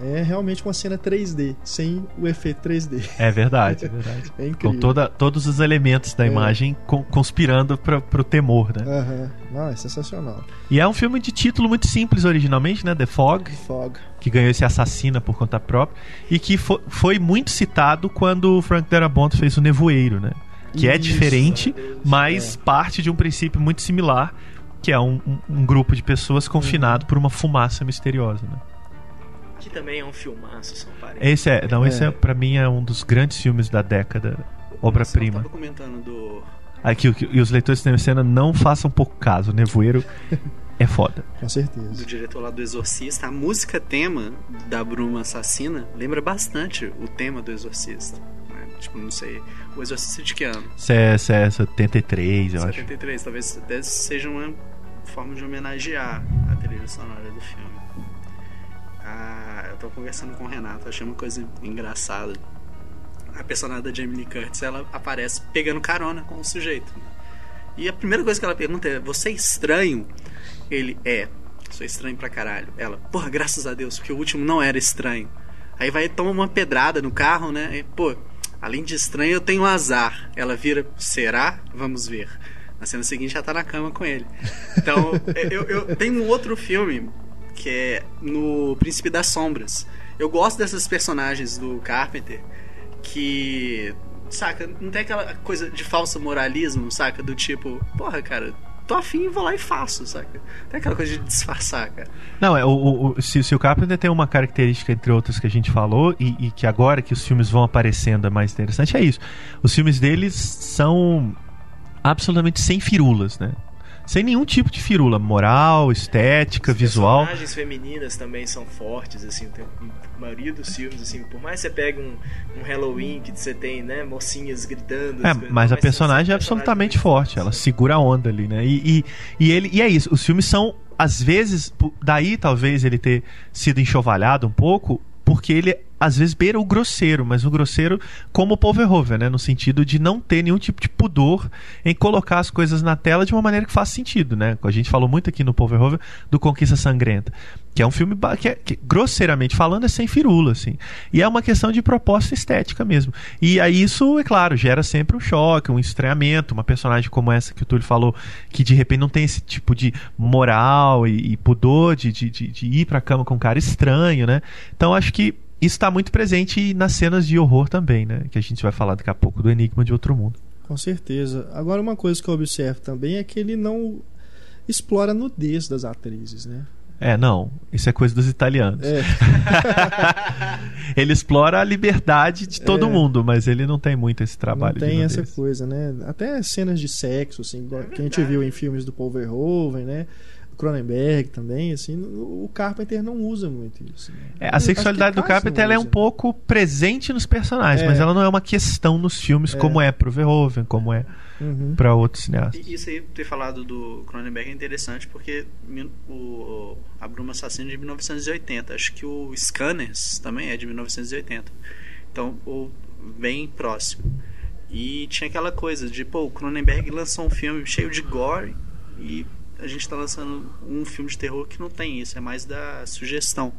É realmente uma cena 3D, sem o efeito 3D. É verdade, é verdade. <laughs> É incrível. Com toda, todos os elementos da É. imagem con- conspirando para pro temor, né? Aham. Não, é sensacional. E é um filme de título muito simples originalmente, né? The Fog, Fog. que ganhou esse Assassina por conta própria, e que fo- foi muito citado quando o Frank Darabont fez o Nevoeiro, né? Que é Isso. diferente, mas parte de um princípio muito similar, que é um, um- um grupo de pessoas confinado por uma fumaça misteriosa, né? Também é um filmaço, são parentes. Esse é, não, esse É. é, pra mim é um dos grandes filmes da década, Você obra-prima. tava comentando do. Aqui, o que- e os leitores de cena não façam pouco caso, Nevoeiro é foda. <laughs> Com do certeza. diretor lá do Exorcista, a música tema da Bruma Assassina lembra bastante o tema do Exorcista. né? Tipo, não sei. O Exorcista de que ano? Isso é, é 73, eu acho. 73. Talvez seja uma forma de homenagear a trilha sonora do filme. Ah, eu tô conversando com o Renato, achei uma coisa engraçada. A personagem da Jamie Lee Curtis, ela aparece pegando carona com o sujeito. E a primeira coisa que ela pergunta é: Você é estranho? Ele é. Sou estranho pra caralho. Ela, porra, graças a Deus, porque o último não era estranho. Aí vai toma uma pedrada no carro, né? E, pô, além de estranho, eu tenho azar. Ela vira, será? Vamos ver. Na cena seguinte já tá na cama com ele. Então, <laughs> eu, eu tenho um outro filme que é no Príncipe das Sombras. Eu gosto dessas personagens do Carpenter que, saca, não tem aquela coisa de falso moralismo, saca? Do tipo, porra, cara, tô afim, vou lá e faço, saca? Tem aquela coisa de disfarçar, cara. Não, é, o, o, se, se o Carpenter tem uma característica, entre outras, que a gente falou, e, e que agora que os filmes vão aparecendo é mais interessante, é isso. Os filmes deles são absolutamente sem firulas, né? Sem nenhum tipo de firula, moral, estética, As visual. personagens femininas também são fortes, assim, tem, a maioria dos filmes, assim, por mais que você pegue um, um Halloween que você tem, né, mocinhas gritando. É, as coisas, mas a personagem é absolutamente forte, ela segura a onda ali, né? E, e, e ele, e é isso, os filmes são, às vezes, daí talvez ele ter sido enxovalhado um pouco, porque ele às vezes beira o grosseiro, mas o grosseiro como o Paul Verhoeven, né? No sentido de não ter nenhum tipo de pudor em colocar as coisas na tela de uma maneira que faça sentido, né? A gente falou muito aqui no Paul Verhoeven do Conquista Sangrenta, que é um filme que, é, que grosseiramente falando é sem firula, assim. E é uma questão de proposta estética mesmo. E aí isso, é claro, gera sempre um choque, um estranhamento, uma personagem como essa que o Túlio falou, que de repente não tem esse tipo de moral e, e pudor de, de, de, de ir pra cama com um cara estranho, né? Então acho que isso está muito presente nas cenas de horror também, né? Que a gente vai falar daqui a pouco do Enigma de Outro Mundo. Com certeza. Agora, uma coisa que eu observo também é que ele não explora a nudez das atrizes, né? É, não, isso é coisa dos italianos. É, <laughs> ele explora a liberdade de todo É. mundo, mas ele não tem muito esse não trabalho. tem de essa coisa, né? Até cenas de sexo, assim, igual que a gente viu em filmes do Paul Verhoeven, né? Cronenberg também, assim, o Carpenter não usa muito isso. né? É, a sexualidade do Carpenter é um pouco presente nos personagens, É. mas ela não é uma questão nos filmes como é pro Verhoeven, como é Uhum. pra outros cineastas. E isso aí, ter falado do Cronenberg é interessante porque o, a Bruma Assassina é de 1980. Acho que o Scanners também é de 1980. Então, o, bem próximo. E tinha aquela coisa de, pô, o Cronenberg lançou um filme cheio de gore e a gente tá lançando um filme de terror que não tem isso, é mais da sugestão.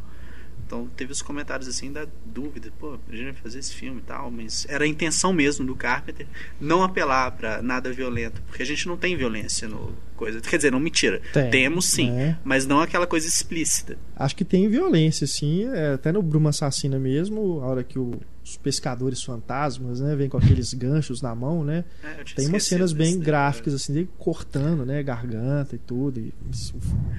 Então teve os comentários assim da dúvida, pô, a gente vai fazer esse filme e tal, mas era a intenção mesmo do Carpenter não apelar pra nada violento, porque a gente não tem violência no coisa. Quer dizer, não mentira. Tem, Temos sim, é. mas não aquela coisa explícita. Acho que tem violência, sim. é, até no Bruma Assassina mesmo, a hora que o os pescadores fantasmas, né? Vem com aqueles ganchos na mão, né? É, Tem umas cenas bem desse gráficas, assim, dele cortando, né? Garganta e tudo, e,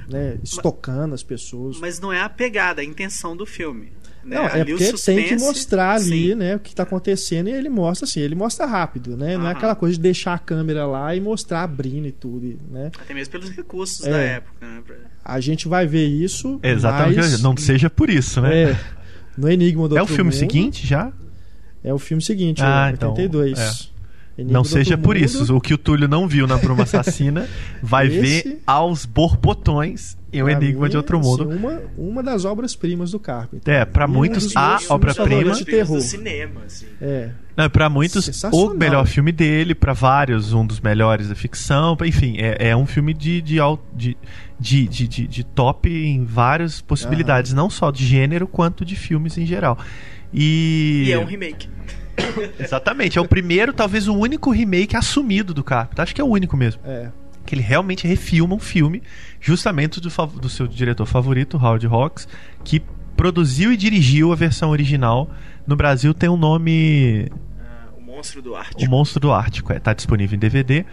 né? estocando as pessoas. Mas não é a pegada, a intenção do filme. né? Não, é Ali o porque tem que suspense- mostrar ali, Sim. né, o que tá acontecendo e ele mostra assim, ele mostra rápido, né? Não é aquela coisa de deixar a câmera lá e mostrar abrindo e tudo, né? Até mesmo pelos recursos É. da época. Né? A gente vai ver isso. Exatamente. mas- Não seja por isso, né? É, no Enigma do É o filme Mundo, seguinte já? É o filme seguinte, Ah, é, então, 82. Enigma não seja por Mundo. isso. O que o Túlio não viu na Bruma Assassina <laughs> vai Esse- ver aos borbotões em O Pra Enigma mim, de Outro Mundo. assim, uma, uma das obras-primas do Carpenter. É, pra um muitos, a obra-prima. de terror. do cinema, assim. É. Não, para muitos, o melhor filme dele, pra vários, um dos melhores da ficção. Enfim, é, é um filme de, de, de, de, de, de- de top em várias possibilidades, não só de gênero, quanto de filmes em geral. E. E é um remake. <coughs> Exatamente, é o primeiro, talvez o único remake assumido do Carpenter. Acho que é o único mesmo. É. Que ele realmente refilma um filme, justamente do, do seu diretor favorito, Howard Hawks, que produziu e dirigiu a versão original. No Brasil tem um nome. Ah, o Monstro do O Ártico. Monstro do Ártico. É, tá disponível em DVD.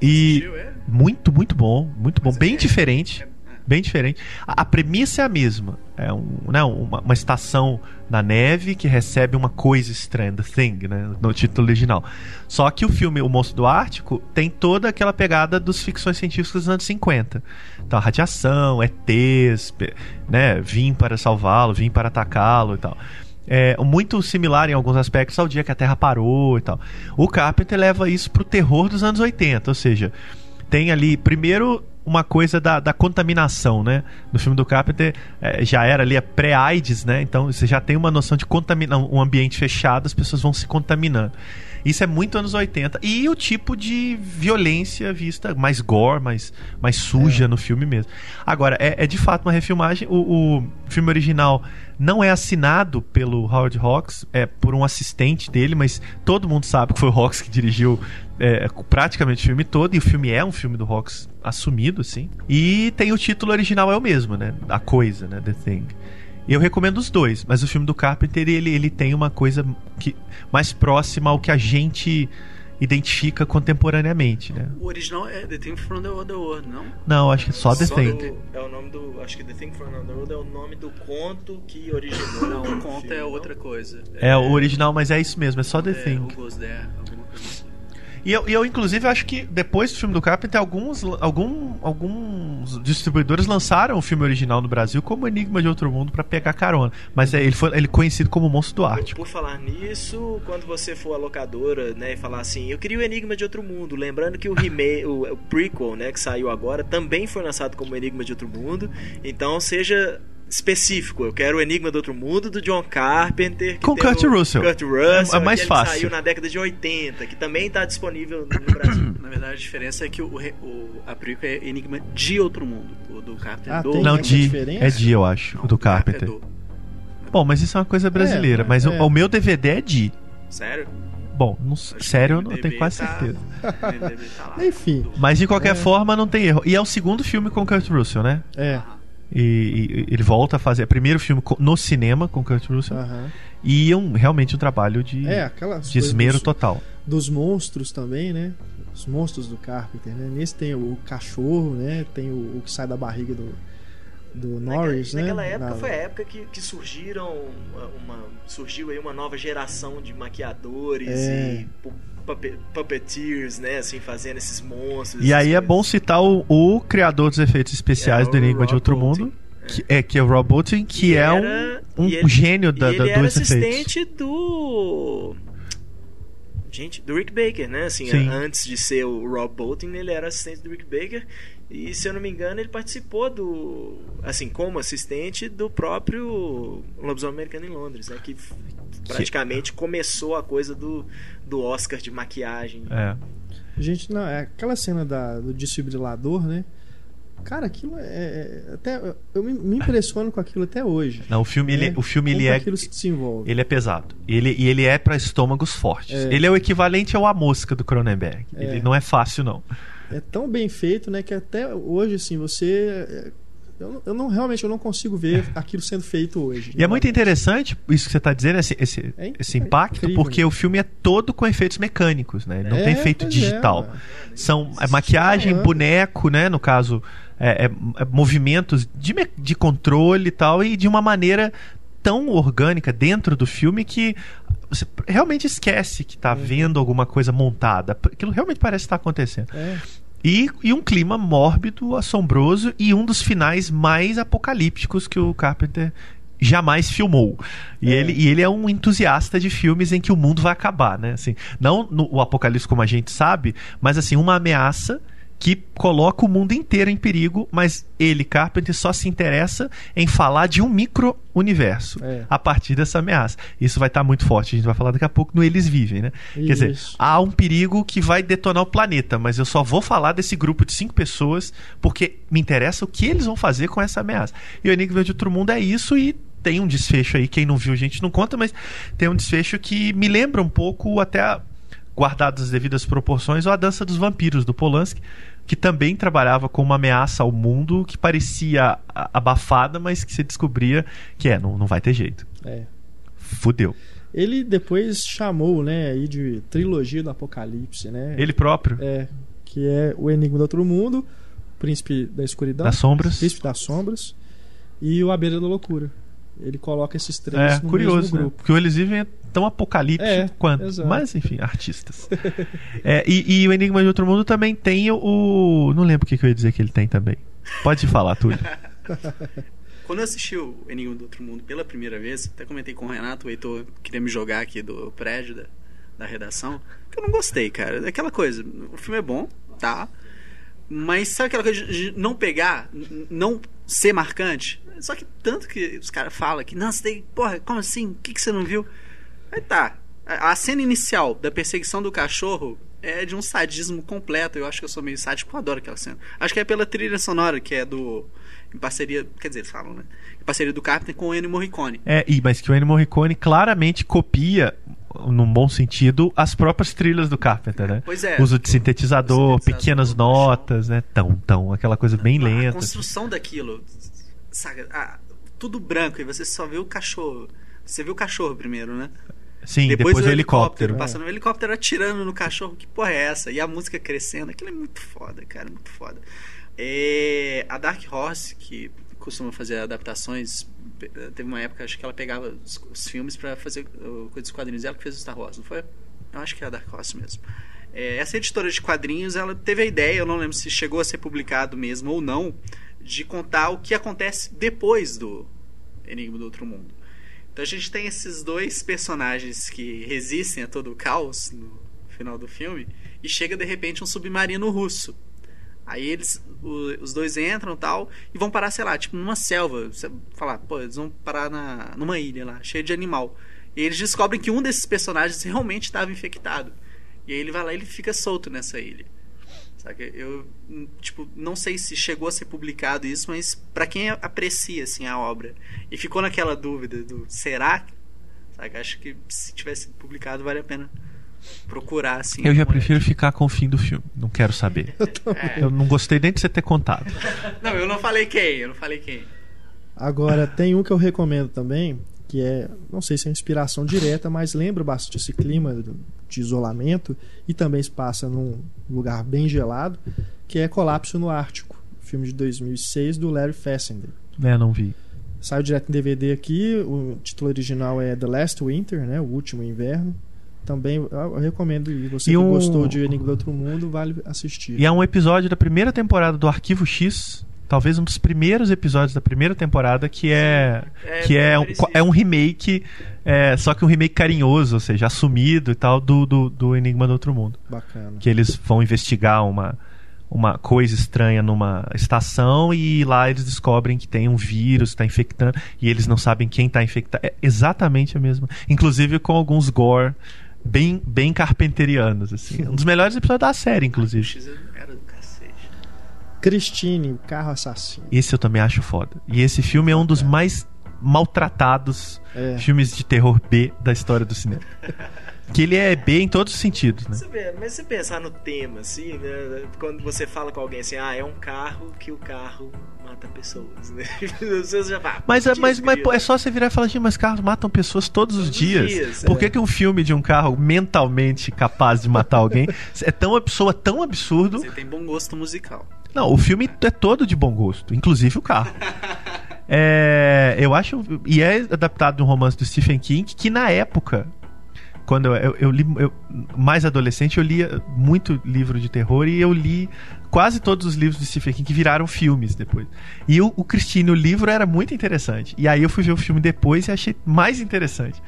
E Assistiu, é? Muito, muito bom. Muito bom. Mas Bem é- diferente. é- Bem diferente. A, a premissa é a mesma. É um, né, uma, uma estação na neve que recebe uma coisa estranha, The Thing, né, no título original. Só que o filme O Monstro do Ártico tem toda aquela pegada dos ficções científicas dos anos 50. Então, radiação, ETs, né, vim para salvá-lo, vim para atacá-lo e tal. É muito similar em alguns aspectos ao dia que a Terra parou e tal. O Carpenter leva isso pro terror dos anos 80, ou seja, tem ali primeiro uma coisa da, da contaminação, né? No filme do Carpenter eh, já era ali a pré-AIDS, né? Então você já tem uma noção de contaminar um ambiente fechado, as pessoas vão se contaminando. Isso é muito anos 80. E o tipo de violência vista mais gore, mais, mais suja no filme mesmo. Agora, é, é de fato uma refilmagem. O, o filme original não é assinado pelo Howard Hawks, é por um assistente dele, mas todo mundo sabe que foi o Hawks que dirigiu é, praticamente o filme todo, e o filme é um filme do Hawks assumido, assim. E tem o título original é o mesmo, né? A coisa, né? The Thing. E eu recomendo os dois, mas o filme do Carpenter ele, ele tem uma coisa que mais próxima ao que a gente identifica contemporaneamente, né? O original é The Thing from the Otherworld, não? Não, acho que só The Só Thing. do- é o nome do. Acho que The Thing from Another World é o nome do conto que originou. Não, o conto filme, é não? outra coisa. É o original, mas é isso mesmo, é só The é, Thing. Who Goes There. E eu, eu, inclusive, acho que depois do filme do Carpenter, alguns, algum, alguns distribuidores lançaram o filme original no Brasil como Enigma de Outro Mundo pra pegar carona. Mas é, ele foi ele é conhecido como Monstro do Ártico. por falar nisso, quando você for a locadora, né, e falar assim, eu queria o Enigma de Outro Mundo, lembrando que o remake, o, o prequel, né, que saiu agora, também foi lançado como Enigma de Outro Mundo. Então seja específico, eu quero o Enigma do Outro Mundo do John Carpenter, que Com tem Kurt o Russell. Kurt Russell, É- é mais que ele fácil. saiu na década de 80, que também está disponível no Brasil. <coughs> Na verdade, a diferença é que o, o, a prequel é Enigma de Outro Mundo. O do Carpenter Ah, do... tem Não, de. diferença? É de, eu acho, Não, do Carpenter. do- Bom, mas isso é uma coisa brasileira. É, mas o- é. o, meu DVD é de. Sério? Bom, não, sério, eu o não tenho quase tá- certeza. <laughs> o tá lá. Enfim. Mas de qualquer É. forma, não tem erro. E é o segundo filme com Kurt Russell, né? É. E, e- ele volta a fazer. Primeiro filme no cinema com Kurt Russell. E é um, realmente um trabalho de, É, de esmero dos, total. dos monstros também, né? Os monstros do Carpenter, né? Nesse tem o cachorro, né? Tem o, o que sai da barriga do, do Norris, né? Naquela época Na- foi a época que, que surgiram uma, surgiu aí uma nova geração de maquiadores É. e puppeteers, né, assim, fazendo esses monstros. E aí é bom coisas. citar o, o criador dos efeitos especiais É, do Enigma de Outro. Mundo, que é, que é o Rob Bottin, que é um, era- um e ele- gênio da, e da, ele era efeitos. assistente do gente do Rick Baker, né? Assim, Sim. antes de ser o Rob Bottin, ele era assistente do Rick Baker e se eu não me engano ele participou do, assim, como assistente do próprio Lobisomem Americano em Londres, né? Que praticamente começou a coisa do, do Oscar de maquiagem. É. Gente, não, é aquela cena da, do desfibrilador, né? Cara, aquilo é. é- até, eu me, me impressiono com aquilo até hoje. Não, o filme, ele, né? o filme Como ele é, aquilo se desenvolve. ele é pesado. Ele, e ele é para estômagos fortes. É. Ele é o equivalente ao A Mosca do Cronenberg. É. Ele não é fácil, não. É tão bem feito, né? Que até hoje, assim, você. é, Eu, não- eu não realmente eu não consigo ver aquilo sendo feito hoje. E é muito interessante isso que você está dizendo, esse, esse, É esse é impacto, incrível, porque né? o filme é todo com efeitos mecânicos, né? Ele não É, tem efeito é, digital. mano. São é, maquiagem, falando. boneco, né? No caso, é, é- é movimentos de, de controle e tal, e de uma maneira tão orgânica dentro do filme que você realmente esquece que está vendo alguma coisa montada. Aquilo realmente parece estar acontecendo. É, E, e um clima mórbido, assombroso e um dos finais mais apocalípticos que o Carpenter jamais filmou. E, É. ele, e ele é um entusiasta de filmes em que o mundo vai acabar, né? Assim, não no, o apocalipse como a gente sabe, mas assim, uma ameaça que coloca o mundo inteiro em perigo, mas ele, Carpenter, só se interessa em falar de um micro-universo É. a partir dessa ameaça. Isso vai estar muito forte, a gente vai falar daqui a pouco no Eles Vivem, né? Quer dizer, Isso. há um perigo que vai detonar o planeta, mas eu só vou falar desse grupo de cinco pessoas porque me interessa o que eles vão fazer com essa ameaça. E o Enigma de Outro Mundo é isso e tem um desfecho aí, quem não viu a gente não conta, mas tem um desfecho que me lembra um pouco até a- guardadas as devidas proporções, ou a Dança dos Vampiros do Polanski, que também trabalhava com uma ameaça ao mundo que parecia abafada, mas que se descobria que é, não, não vai ter jeito. é. Fudeu. Ele depois chamou, né, aí de trilogia do Apocalipse, né? Ele próprio, É, que é o Enigma do Outro Mundo, Príncipe da Escuridão, das sombras. Príncipe das Sombras e o A Beira da Loucura. Ele coloca esses três É, no curioso, mesmo né? grupo. Porque o Eles Vivem é tão apocalíptico É, quanto. exato. Mas, enfim, artistas. É, e, e o Enigma de Outro Mundo também tem o. Não lembro o que, que eu ia dizer que ele tem também. Pode falar, Túlio. <laughs> Quando eu assisti o Enigma do Outro Mundo pela primeira vez, até comentei com o Renato, o Heitor queria me jogar aqui do prédio da, da redação, que eu não gostei, cara. É aquela coisa, o filme é bom, tá? Mas sabe aquela coisa de não pegar, não ser marcante? Só que tanto que os caras falam que, não, você tem, porra, como assim? O que, que você não viu? Aí tá. A a cena inicial da perseguição do cachorro é de um sadismo completo. Eu acho que eu sou meio sádico, eu adoro aquela cena. Acho que é pela trilha sonora, que é do. Em parceria. Quer dizer, eles falam, né? Em parceria do Carpenter com o Ennio Morricone. É, e, mas que o Ennio Morricone claramente copia, num bom sentido, as próprias trilhas do Carpenter, né? Pois é. Uso de sintetizador, Sintetizador, pequenas notas, né? Tão, tão, aquela coisa bem A lenta. construção daquilo. Ah, tudo branco e você só vê o cachorro. Você vê o cachorro primeiro, né? Sim, depois, o helicóptero. Passando o helicóptero atirando no cachorro. Que porra é essa? E a música crescendo. Aquilo é muito foda, cara. Muito foda. É, a Dark Horse, que costuma fazer adaptações, teve uma época, acho que ela pegava os, os filmes pra fazer uh, coisa dos quadrinhos. Ela que fez o Star Wars, não foi? Eu acho que é a Dark Horse mesmo. É, essa editora de quadrinhos, ela teve a ideia, eu não lembro se chegou a ser publicado mesmo ou não, de contar o que acontece depois do Enigma do Outro Mundo. Então a gente tem esses dois personagens que resistem a todo o caos no final do filme e chega de repente um submarino russo. Aí eles, o- os dois entram tal e vão parar, sei lá, tipo numa selva. Você falar, pô, eles vão parar na, numa ilha lá, cheia de animal. E eles descobrem que um desses personagens realmente estava infectado. E aí ele vai lá e ele fica solto nessa ilha. Saca? Eu, hum, tipo, não sei se chegou a ser publicado isso, mas pra quem aprecia, assim, a obra e ficou naquela dúvida do será? Saca? Acho que se tivesse sido publicado vale a pena procurar, assim. Eu já prefiro ficar com o fim do filme. Não quero saber. <laughs> É. Eu não gostei nem de você ter contado. Não, eu não falei quem, eu não falei quem. Agora, tem um que eu recomendo também, que é, não sei se é inspiração direta, mas lembra bastante esse clima de isolamento e também se passa num lugar bem gelado, que é Colapso no Ártico, filme de 2006 do Larry Fessenden. É, não vi. Saiu direto em DVD aqui, o título original é The Last Winter, né, o último inverno. Também eu eu recomendo e você E que um- gostou de Enigma do Outro Mundo, vale assistir. E é um episódio da primeira temporada do Arquivo X, talvez um dos primeiros episódios da primeira temporada, que é É, que é um, parecido. é um remake, é, só que um remake carinhoso, ou seja, assumido e tal, do, do, do Enigma do Outro Mundo. Bacana. Que eles vão investigar uma, uma coisa estranha numa estação e lá eles descobrem que tem um vírus, está infectando, e eles não sabem quem está infectado. É exatamente a mesma. Inclusive com alguns gore bem, bem carpenterianos, assim. Um dos melhores episódios da série, inclusive. Christine, o carro assassino. Esse eu também acho foda. E esse filme é um dos mais maltratados É. filmes de terror B da história do cinema. <laughs> Que ele é B em todos os sentidos, né? Você vê, mas você pensar no tema, assim, né? Quando você fala com alguém assim, ah, é um carro que o carro mata pessoas, né? <laughs> Você já fala, Mas, é- "Putz, mas, mas pô, grila." é só você virar e falar assim, mas carros matam pessoas todos os Todos os dias. dias, Por é. que, que um filme de um carro mentalmente capaz de matar alguém <laughs> é tão, soa tão absurdo? Você tem bom gosto musical. Não, o filme é todo de bom gosto, inclusive o carro. <laughs> É, eu acho. E é adaptado de um romance do Stephen King que na época. Quando eu, eu, eu li. eu- mais adolescente, eu lia muito livro de terror e eu li quase todos os livros do Stephen King que viraram filmes depois. E o, o Christine, o livro era muito interessante. E aí eu fui ver o filme depois e achei mais interessante.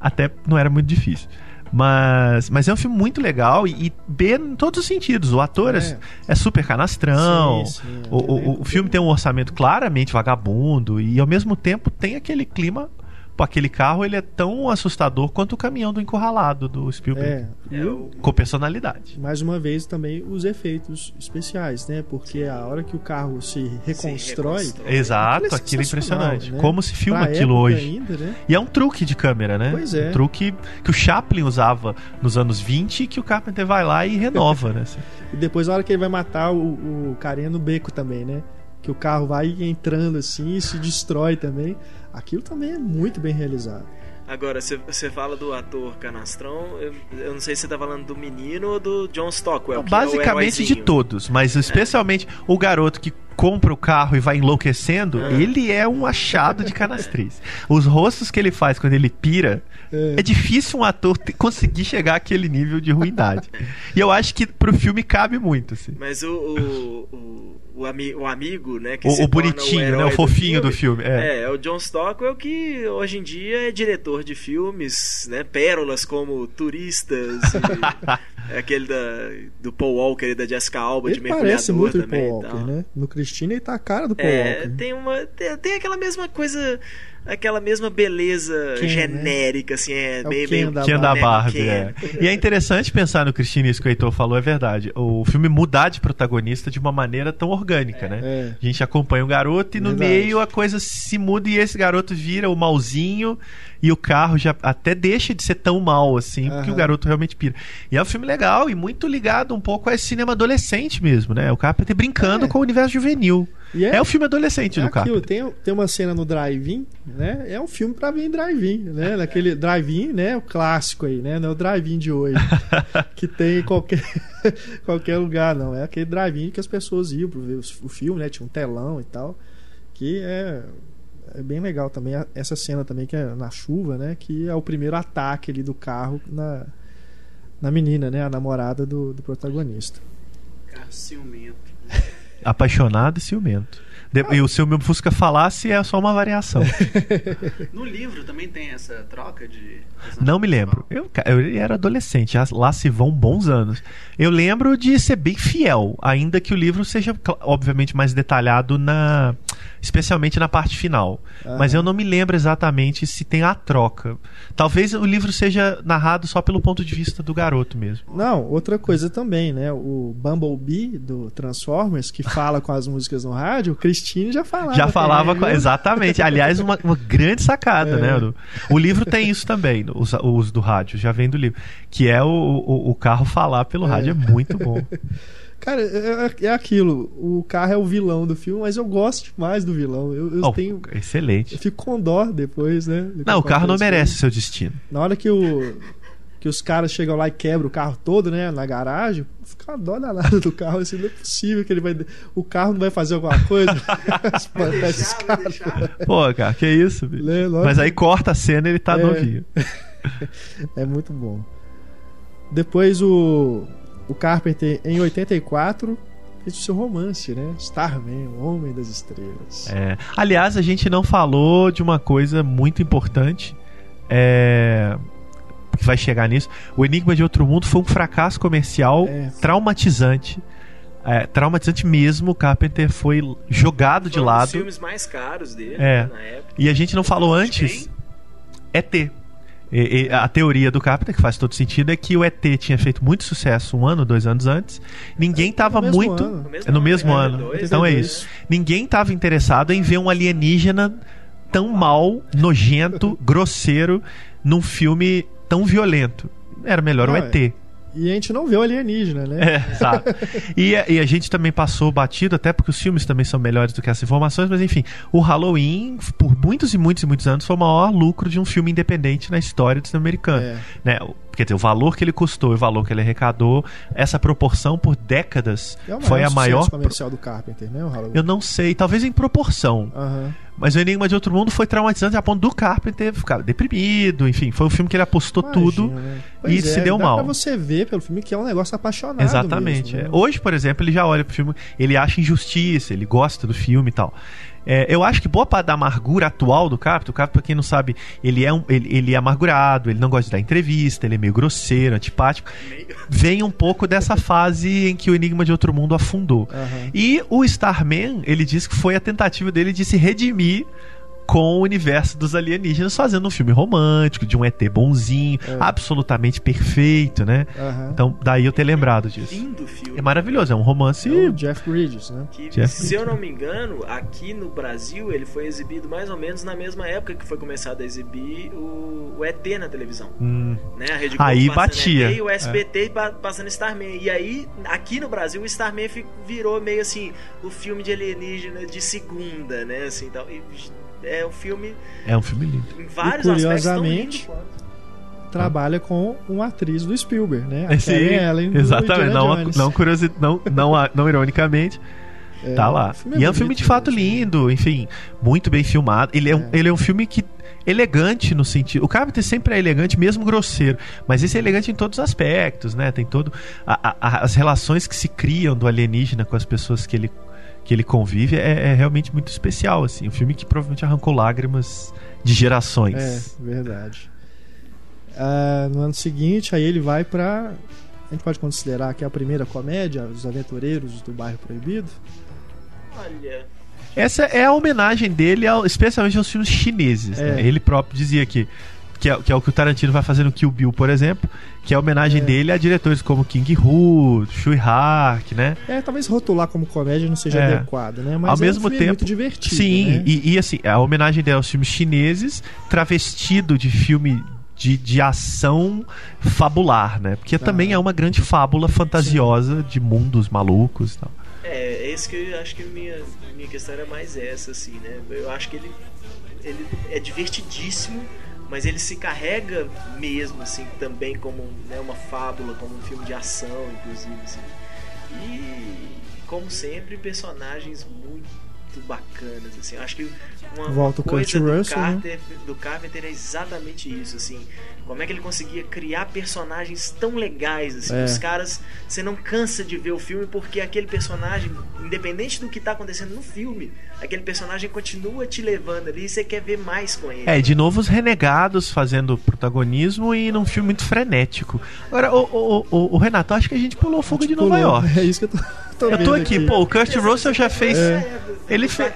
Até não era muito difícil. Mas, mas é um filme muito legal e, e B em todos os sentidos. O ator é, É. é super canastrão. Sim, sim, o, o- é o filme tem um orçamento claramente vagabundo e ao mesmo tempo tem aquele clima. Pô, aquele carro ele é tão assustador quanto o caminhão do encurralado do Spielberg. É, É o- Com personalidade. mais uma vez também os efeitos especiais, né? Porque a hora que o carro se reconstrói, reconstrói. Exato, Aquilo é aquilo é impressionante. né? Como se filma pra aquilo hoje. ainda, né? E é um truque de câmera, né? Pois é. Um truque que o Chaplin usava nos anos 20 e que o Carpenter vai lá e renova, né? <laughs> E depois a hora que ele vai matar o, o carinha no beco também, né? Que o carro vai entrando assim e se destrói também. Aquilo também é muito bem realizado. Agora, você- fala do ator canastrão, eu, eu não sei se você tá falando do menino ou do John Stockwell. que é o Basicamente de heróizinho. todos, mas especialmente o garoto que compra o carro e vai enlouquecendo, É. ele é um achado de canastriz. <laughs> Os rostos que ele faz quando ele pira, é, difícil um ator te- conseguir chegar àquele nível de ruindade. e eu acho que pro filme cabe muito, assim. Mas o, o, o, o, ami- o amigo, né? Que O, o bonitinho, herói né? O fofinho do filme. É. É, é o John Stockwell que hoje em dia é diretor de filmes, né? Pérolas como Turistas, e <laughs> aquele da, do Paul Walker e da Jessica Alba de Ele Mergulhador parece muito o também. Paul. Walker, né? No Christine ele tá a cara do Paul É, Walker. tem uma tem, tem aquela mesma coisa, aquela mesma beleza Ken, né? genérica assim, é, É meio Ken meio da é da né, Barbie, Ken. é. E é interessante pensar no Christine, isso que o Heitor falou, é verdade. O filme mudar de protagonista de uma maneira tão orgânica, né? É. A gente acompanha um garoto e no Verdade. meio a coisa se muda e esse garoto vira o malzinho e o carro já até deixa de ser tão mal assim, porque Aham. o garoto realmente pira. E é um filme legal e muito ligado um pouco a esse cinema adolescente mesmo, né? O Carpenter brincando É. com o universo juvenil. E É, o filme adolescente É do Carpenter. tem, tem uma cena no drive-in, né? É um filme pra ver em drive-in, né? <laughs> Naquele drive-in, né? O clássico aí, né? Não é o drive-in de hoje, <laughs> que tem em qualquer, <laughs> qualquer lugar, não. É aquele drive-in que as pessoas iam pra ver o filme, né? Tinha um telão e tal. Que é, é bem legal também. Essa cena também, que é na chuva, né? Que é o primeiro ataque ali do carro na, na menina, né? A namorada do, do protagonista. Carro ciumento. Apaixonado e ciumento. De- E o seu meu Fusca falasse é só uma variação. <laughs> No livro também tem essa troca de. Não me lembro. Eu, eu era adolescente, lá se vão bons anos. Eu lembro de ser bem fiel, ainda que o livro seja, obviamente, mais detalhado na. Especialmente na parte final. Mas eu não me lembro exatamente se tem a troca. Talvez o livro seja narrado só pelo ponto de vista do garoto mesmo. Não, outra coisa também, né? O Bumblebee do Transformers, que fala com as músicas no rádio, o Christine já falava. Já falava com, exatamente. Aliás, uma, uma grande sacada, É. né? O, o livro tem isso também, os, os do rádio, já vem do livro. Que é o, o, o carro falar pelo rádio, é muito bom. <laughs> Cara, é, é aquilo. O carro é o vilão do filme, mas eu gosto demais do vilão. Eu, eu Oh, tenho. Eu Excelente. fico com dó depois, né? Não, o carro não merece seu destino. Na hora que o. Que os caras chegam lá e quebram o carro todo, né? Na garagem, fica uma dó danada do carro, assim, não é possível que ele vai. O carro não vai fazer alguma coisa. <laughs> Espantar esses caras. Pô, cara, que isso, bicho. Mas aí corta a cena e ele tá É. novinho. <laughs> É muito bom. Depois o, o Carpenter, em 84, fez o seu romance, né? Starman, o Homem das Estrelas. É. Aliás, a gente não falou de uma coisa muito importante. É. Que vai chegar nisso. O Enigma de Outro Mundo foi um fracasso comercial É. traumatizante. É, traumatizante mesmo. O Carpenter foi jogado de Foi um dos lado. filmes mais caros dele É. né, na época. E a gente não falou antes. quem? ET. E- e a teoria do Carpenter, que faz todo sentido, é que o ET tinha feito muito sucesso um ano, dois anos antes. Ninguém estava no mesmo muito. ano. No mesmo É no ano, mesmo é, ano. dois, então é 82. isso. Ninguém estava interessado em ver um alienígena tão mal, nojento, grosseiro, num filme tão violento. era melhor o Não, ET. E a gente não vê o alienígena, né? É, exato. E, a- e a gente também passou batido, até porque os filmes também são melhores do que essas informações, mas enfim, o Halloween, por muitos e muitos e muitos anos, foi o maior lucro de um filme independente na história do cinema americano. É. Né? O- Quer dizer, o valor que ele custou e o valor que ele arrecadou, essa proporção por décadas É foi a maior. comercial do Carpenter, né? O Halloween. Eu não sei, talvez em proporção. Aham. Mas o Enigma de Outro Mundo foi traumatizante a ponto do Carpenter ficar deprimido, enfim, foi um filme que ele apostou tudo. Imagina, né? e Pois se é, deu dá mal. Pra você ver pelo filme que é um negócio apaixonado. Exatamente. mesmo, é. né? Hoje, por exemplo, ele já olha pro filme, ele acha injustiça, ele gosta do filme e tal. É, eu acho que boa parte da amargura atual do Capto, o Capto, pra quem não sabe, ele é, um, ele, ele é amargurado, ele não gosta de dar entrevista, ele é meio grosseiro, antipático. Vem um pouco dessa <laughs> fase em que o Enigma de Outro Mundo afundou. Aham. E o Starman, ele diz que foi a tentativa dele de se redimir com o universo dos alienígenas, fazendo um filme romântico, de um ET bonzinho, É. absolutamente perfeito, né? Aham. Então, daí eu ter lembrado disso. Lindo filme. É maravilhoso, é um romance. É o Jeff Bridges, né? Que, Jeff se eu não me engano, aqui no Brasil ele foi exibido mais ou menos na mesma época que foi começado a exibir o, o ET na televisão. Hum, Né? A Rede Aí Globo passando batia. ET e o SBT pa- passando Starman. E aí, aqui no Brasil, o Starman virou meio assim, o filme de alienígena de segunda, né? Assim, tal. E é um filme, é um filme lindo. em vários E, curiosamente. Trabalha com uma atriz do Spielberg, né? A <laughs> Sim, Karen Ellen exatamente. Não, Jones. não, curiosi não, não, não ironicamente, É, tá lá. o filme e é um bonito, filme de fato né? lindo, enfim, muito bem filmado. Ele é, um, É. ele é um filme que. Elegante no sentido. O Carpenter sempre é elegante, mesmo grosseiro. Mas esse é elegante em todos os aspectos, né? Tem todo. a- a- as relações que se criam do alienígena com as pessoas que ele, que ele convive é, é realmente muito especial, assim. Um filme que provavelmente arrancou lágrimas de gerações. É, verdade. Ah, no ano seguinte, aí ele vai pra. A gente pode considerar que é a primeira comédia, Os Aventureiros do Bairro Proibido. Olha, Essa é a homenagem dele, ao- especialmente aos filmes chineses. É. né? Ele próprio dizia que, que, é, que é o que o Tarantino vai fazer no Kill Bill, por exemplo, que é a homenagem É. dele a diretores como King Hu, Shui Hark, né? É, talvez rotular como comédia não seja É. adequado, né? Mas Ao é mesmo um filme tempo- muito divertido. Sim, né? e, e, assim, a homenagem dele aos filmes chineses, travestido de filme de, de ação fabular, né? Porque também Ah. é uma grande fábula fantasiosa de mundos malucos e tal. É, é isso que eu acho que minha, minha questão era mais essa, assim, né? Eu acho que ele, ele é divertidíssimo, mas ele se carrega mesmo, assim, também como né, uma fábula, como um filme de ação, inclusive, assim. E, como sempre, personagens muito bacanas, assim. Eu acho que uma, Volta o coisa Kurt do, Russell, né? Carter, do Carpenter é exatamente isso, assim. Como é que ele conseguia criar personagens tão legais, assim. É. Os caras, você não cansa de ver o filme porque aquele personagem, independente do que tá acontecendo no filme, aquele personagem continua te levando ali e você quer ver mais com ele. É, de novo os renegados fazendo protagonismo e num filme muito frenético. Agora, o, o, o, o Renato, acho que a gente pulou Fuga de Nova Pulou. York. É isso que eu tô, tô Eu tô vendo aqui, pô, o Kurt Russell já fez. Ele fez.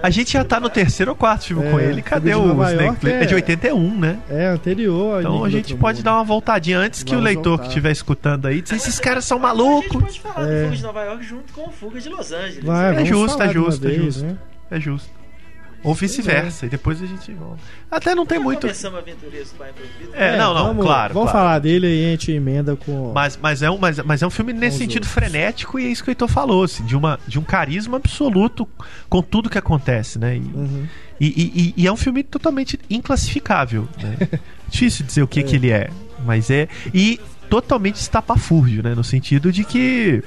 A gente já tá no terceiro ou quarto filme É, com ele. Cadê o Nova Snake? É... é- de 81, né? É, anterior. Então a gente pode Mundo. dar uma voltadinha antes que o Vamos leitor voltar. que estiver escutando aí dizer esses caras são A gente malucos. pode falar É. do Fuga de Nova York junto com o Fuga de Los Angeles. Vai, É justo, é justo, é vez, justo. né? É justo. Ou vice-versa, e depois a gente volta. Até não tem Já muito. Começamos Aventureiros do Bairro Proibido. É, não, não, vamos, claro, Vamos claro. falar dele e a gente emenda com. Mas, mas, é um, mas, mas é um filme nesse sentido outros. frenético e é isso que o Heitor falou, assim, de, uma, de um carisma absoluto com tudo que acontece, né? E, Uhum. e, e- e é um filme totalmente inclassificável, né? <laughs> Difícil dizer o que, que ele é, mas é. E totalmente estapafúrdio, né? No sentido de que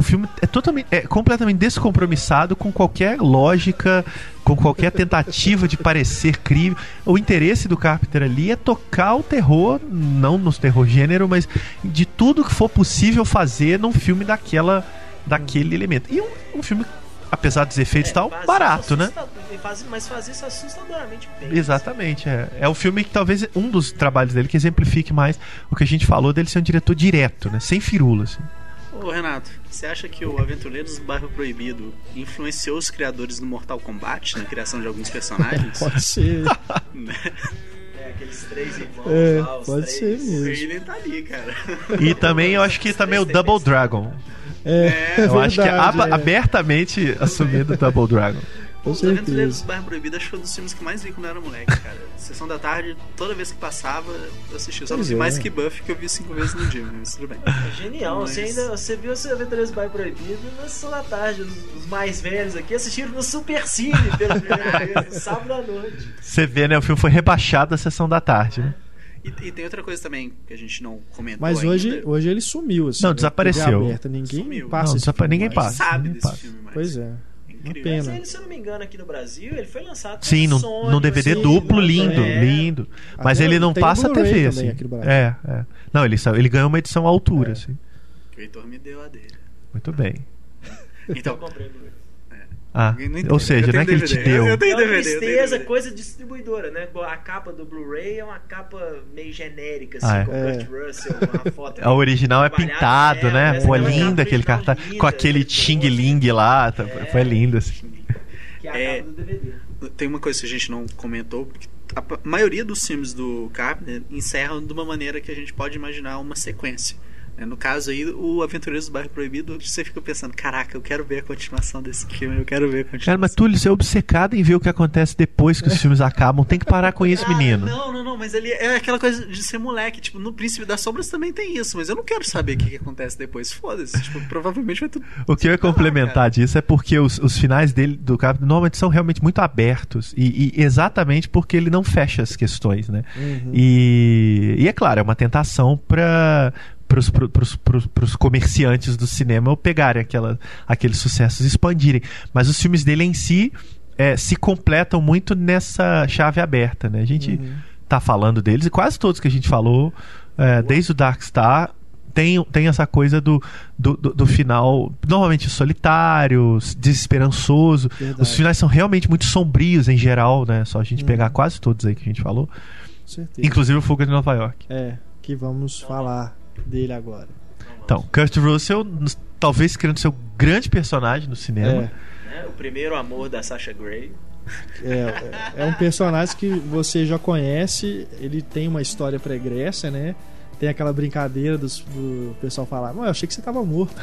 o filme é totalmente é completamente descompromissado com qualquer lógica, com qualquer tentativa de parecer crível. O interesse do Carpenter ali é tocar o terror, não no terror gênero, mas de tudo que for possível fazer num filme daquela daquele elemento. E um, um filme apesar dos efeitos e tal, barato, né? faz- mas faz isso assustadoramente bem. Exatamente, é. É o filme que talvez um dos trabalhos dele que exemplifique mais o que a gente falou dele ser um diretor direto, né? Sem firulas. Assim. Ô Renato, você acha que o Aventureiros do Bairro Proibido influenciou os criadores do Mortal Kombat na criação de alguns personagens? <laughs> Pode ser. <laughs> É, aqueles três irmãos É, lá, os pode três. ser mesmo. Ele tá ali, cara. E também eu acho que também o Double Dragon. É, é Eu acho que é verdade, é. abertamente assumido o Double Dragon. Com Os Aventureiros do Bairro Proibido acho que foi um dos filmes que mais vi quando eu era moleque, cara. <laughs> Sessão da tarde, toda vez que passava, eu assistia. Só vi é. mais que Buffy, que eu vi cinco vezes no dia, mas tudo bem. É genial. Mas- Você ainda você viu o Aventureiros do Bairro Proibido na sessão da tarde. Os, os mais velhos aqui assistiram no Super Cine pela primeira <laughs> vez, sábado à noite. Você vê, né? O filme foi rebaixado da sessão da tarde, né? E, e tem outra coisa também que a gente não comentou Mas hoje, ainda. hoje ele sumiu, assim. Não, né? desapareceu. Aberta, ninguém Sumiu. passa Não, desapa- ninguém mais. passa. sabe ninguém desse passa. filme, mas Pois é. Incrível. pena. Mas ele, se eu não me engano, aqui no Brasil, ele foi lançado Sim, num, Sony, num DVD assim, duplo né? lindo, É. lindo. Mas Até ele não passa a TV, assim. É, é. Não, ele, ele ganhou uma edição à altura, É. assim. Que o Heitor me deu a dele. Muito bem. Então, Eu comprei o. Ah, ou seja, Eu não é que tenho ele te deu. Eu tenho É uma DVD, eu tenho tristeza, DVD. coisa distribuidora, né? A capa do Blu-ray é uma capa meio genérica, assim, Ah, é. com É. Kurt Russell, uma <laughs> foto. A original é pintado, é, né? Pô, é uma lindo capa aquele cartaz. linda, Com aquele né? xing-ling lá. tá- É. Foi lindo, assim. Que é a É. capa do DVD. Tem uma coisa que a gente não comentou, porque a maioria dos filmes do Carpenter encerram de uma maneira que a gente pode imaginar uma sequência. Né? No caso aí, o Aventureiros do Bairro Proibido, você fica pensando, caraca, eu quero ver a continuação desse filme, eu quero ver a continuação. Cara, mas Túlio, você é obcecado em ver o que acontece depois que os <laughs> filmes acabam. Tem que parar com isso, Cara, menino. Não, não, não, mas ele é aquela coisa de ser moleque. Tipo, no Príncipe das Sombras também tem isso, mas eu não quero saber o que, que acontece depois. Foda-se. Tipo, <laughs> provavelmente vai tudo. O que eu ia complementar cara. disso é porque os, os finais dele, do Carpenter, normalmente são realmente muito abertos. E, e exatamente porque ele não fecha as questões, né? Uhum. E, e é claro, é uma tentação para os comerciantes do cinema pegarem aquela, aqueles sucessos e expandirem. Mas os filmes dele em si é, se completam muito nessa chave aberta, né? A gente Uhum. tá falando deles e quase todos que a gente falou, é, desde o Dark Star, tem, tem essa coisa do, do, do- do final, normalmente solitário, desesperançoso. Verdade. Os finais são realmente muito sombrios em geral, né? Só a gente Uhum. pegar quase todos aí que a gente falou. Inclusive o Fuga de Nova York. É, que vamos falar dele agora. Então, Kurt Russell, talvez querendo ser o grande personagem no cinema. É, Né? O primeiro amor da Sasha Grey. é, é um personagem que você já conhece, ele tem uma história pregressa, né? Tem aquela brincadeira dos, do pessoal falar, não, eu achei que você tava morto.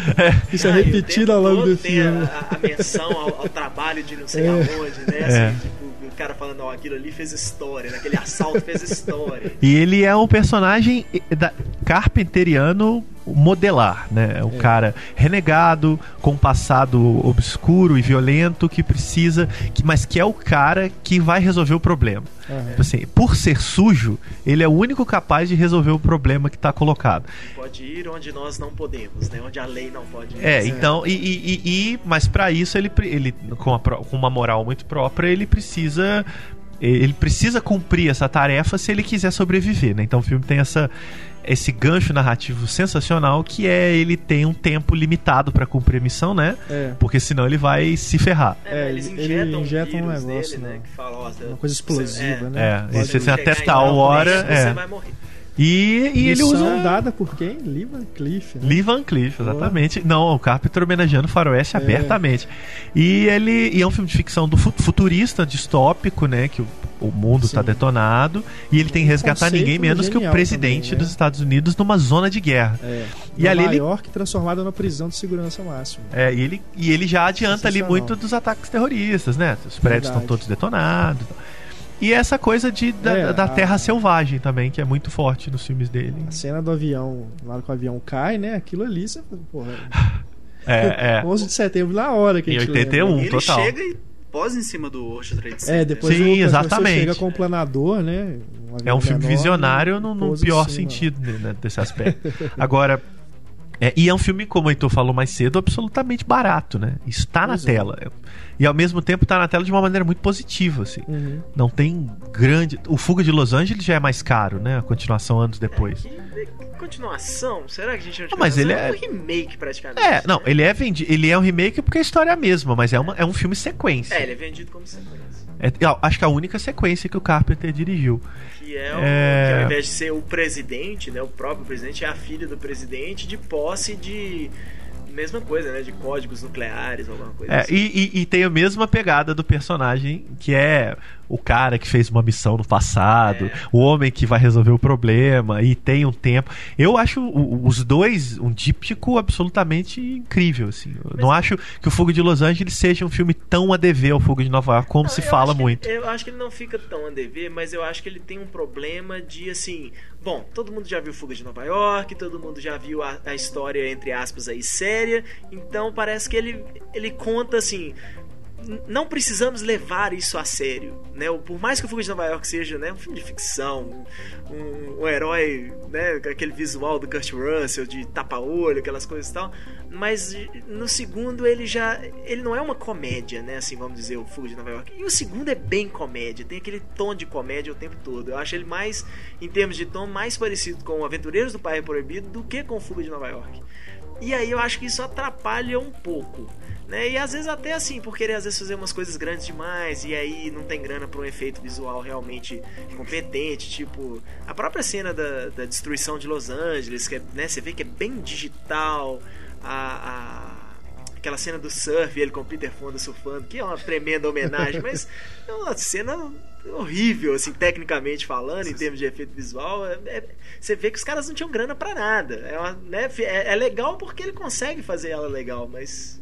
<laughs> Isso é Ah, e o repetido tempo ao longo do filme. A, a menção ao, ao trabalho de não sei É. aonde, né? Assim, É. tipo, cara falando, ó, aquilo ali fez história, naquele assalto fez história. E ele é um personagem eh, da- carpenteriano modelar, né? É um É. cara renegado, com um passado obscuro e violento, que precisa, que, mas que é o cara que vai resolver o problema. Tipo assim, por ser sujo, ele é o único capaz de resolver o problema que está colocado. Pode ir onde nós não podemos, né? Onde a lei não pode ir. É, então, e, e- e- e- mas para isso ele, ele com, a com uma moral muito própria, ele precisa ele precisa cumprir essa tarefa se ele quiser sobreviver, né? Então o filme tem essa esse gancho narrativo sensacional que é ele tem um tempo limitado para cumprir a missão, né? É, Porque senão ele vai se ferrar. É, eles ele- injetam, ele injeta um negócio, nele, né? né? Que fala, ó, uma coisa explosiva, é, né? É, você até chegar em tal hora, momento, é. Você vai morrer. E, e ele usa dada por quem? Lee Van Cleef, né? Lee Van Cleef, exatamente. Não, o Carpenter homenageando o Faroeste É. abertamente. E ele e é um filme de ficção do fu- futurista, distópico, né? Que o, o mundo está detonado. E ele tem que resgatar ninguém menos que o presidente também, né? dos Estados Unidos numa zona de guerra. É. E Nova ali ele- York transformada numa prisão de segurança máxima. É, e, ele, e ele já adianta ali muito dos ataques terroristas, né? Os prédios estão todos detonados. E essa coisa de, da, É, da a- terra selvagem também, que é muito forte nos filmes dele. A cena do avião, lá que o avião cai, né? Aquilo ali, você, porra, <laughs> É, <laughs> é. 11 de setembro, na hora que a Em gente 81. lembra. Um ele total. chega e posa em cima do World Trade Center. É, depois Sim, o exatamente. chega com o planador, né? É um filme menor, visionário no, no em pior sentido né, desse aspecto. <laughs> Agora, é, e é um filme, como o Heitor falou mais cedo, absolutamente barato, né? Está na Pois é. tela. E ao mesmo tempo está na tela de uma maneira muito positiva, assim. Uhum. Não tem grande. O Fuga de Los Angeles já é mais caro, né? A continuação anos depois. Que, que continuação? Será que a gente não Ah, mas ele razão? é- um remake praticamente. É, não, né? ele é vendido. Ele é um remake porque a história é a mesma, mas é, uma, é um filme sequência. É, ele é vendido como sequência. É, acho que a única sequência que o Carpenter dirigiu. Que é, o, É. que ao invés de ser o presidente, né, o próprio presidente, é a filha do presidente de posse de mesma coisa, né? De códigos nucleares, alguma coisa É, assim. e, e- e tem a mesma pegada do personagem, que é o cara que fez uma missão no passado, É. o homem que vai resolver o problema e tem um tempo. Eu acho os dois um díptico absolutamente incrível, assim. Eu não acho que o Fogo de Los Angeles seja um filme tão a dever ao Fogo de Nova York como Não, se fala muito. ele- eu acho que ele não fica tão a dever, mas eu acho que ele tem um problema de assim. Bom, todo mundo já viu Fuga de Nova York, todo mundo já viu a, a história, entre aspas, aí séria, então parece que ele, ele conta assim. Não precisamos levar isso a sério, né? Por mais que o Fuga de Nova York seja né, um filme de ficção, um, um herói, né, aquele visual do Kurt Russell de tapa-olho, aquelas coisas e tal, mas no segundo ele já ele não é uma comédia, né, assim, vamos dizer, o Fuga de Nova York. E o segundo é bem comédia, tem aquele tom de comédia o tempo todo. Eu acho ele mais em termos de tom mais parecido com Aventureiros do Pai Proibido do que com o Fuga de Nova York. E aí eu acho que isso atrapalha um pouco. Né? E às vezes até assim, por querer às vezes fazer umas coisas grandes demais e aí não tem grana para um efeito visual realmente competente, tipo a própria cena da, da destruição de Los Angeles, que é, né, você vê que é bem digital, a, a- aquela cena do surf, ele com o Peter Fonda surfando, que é uma tremenda homenagem, mas é uma cena horrível, assim, tecnicamente falando, em termos de efeito visual. É- é- você vê que os caras não tinham grana pra nada. É, uma- né, é- é legal porque ele consegue fazer ela legal, mas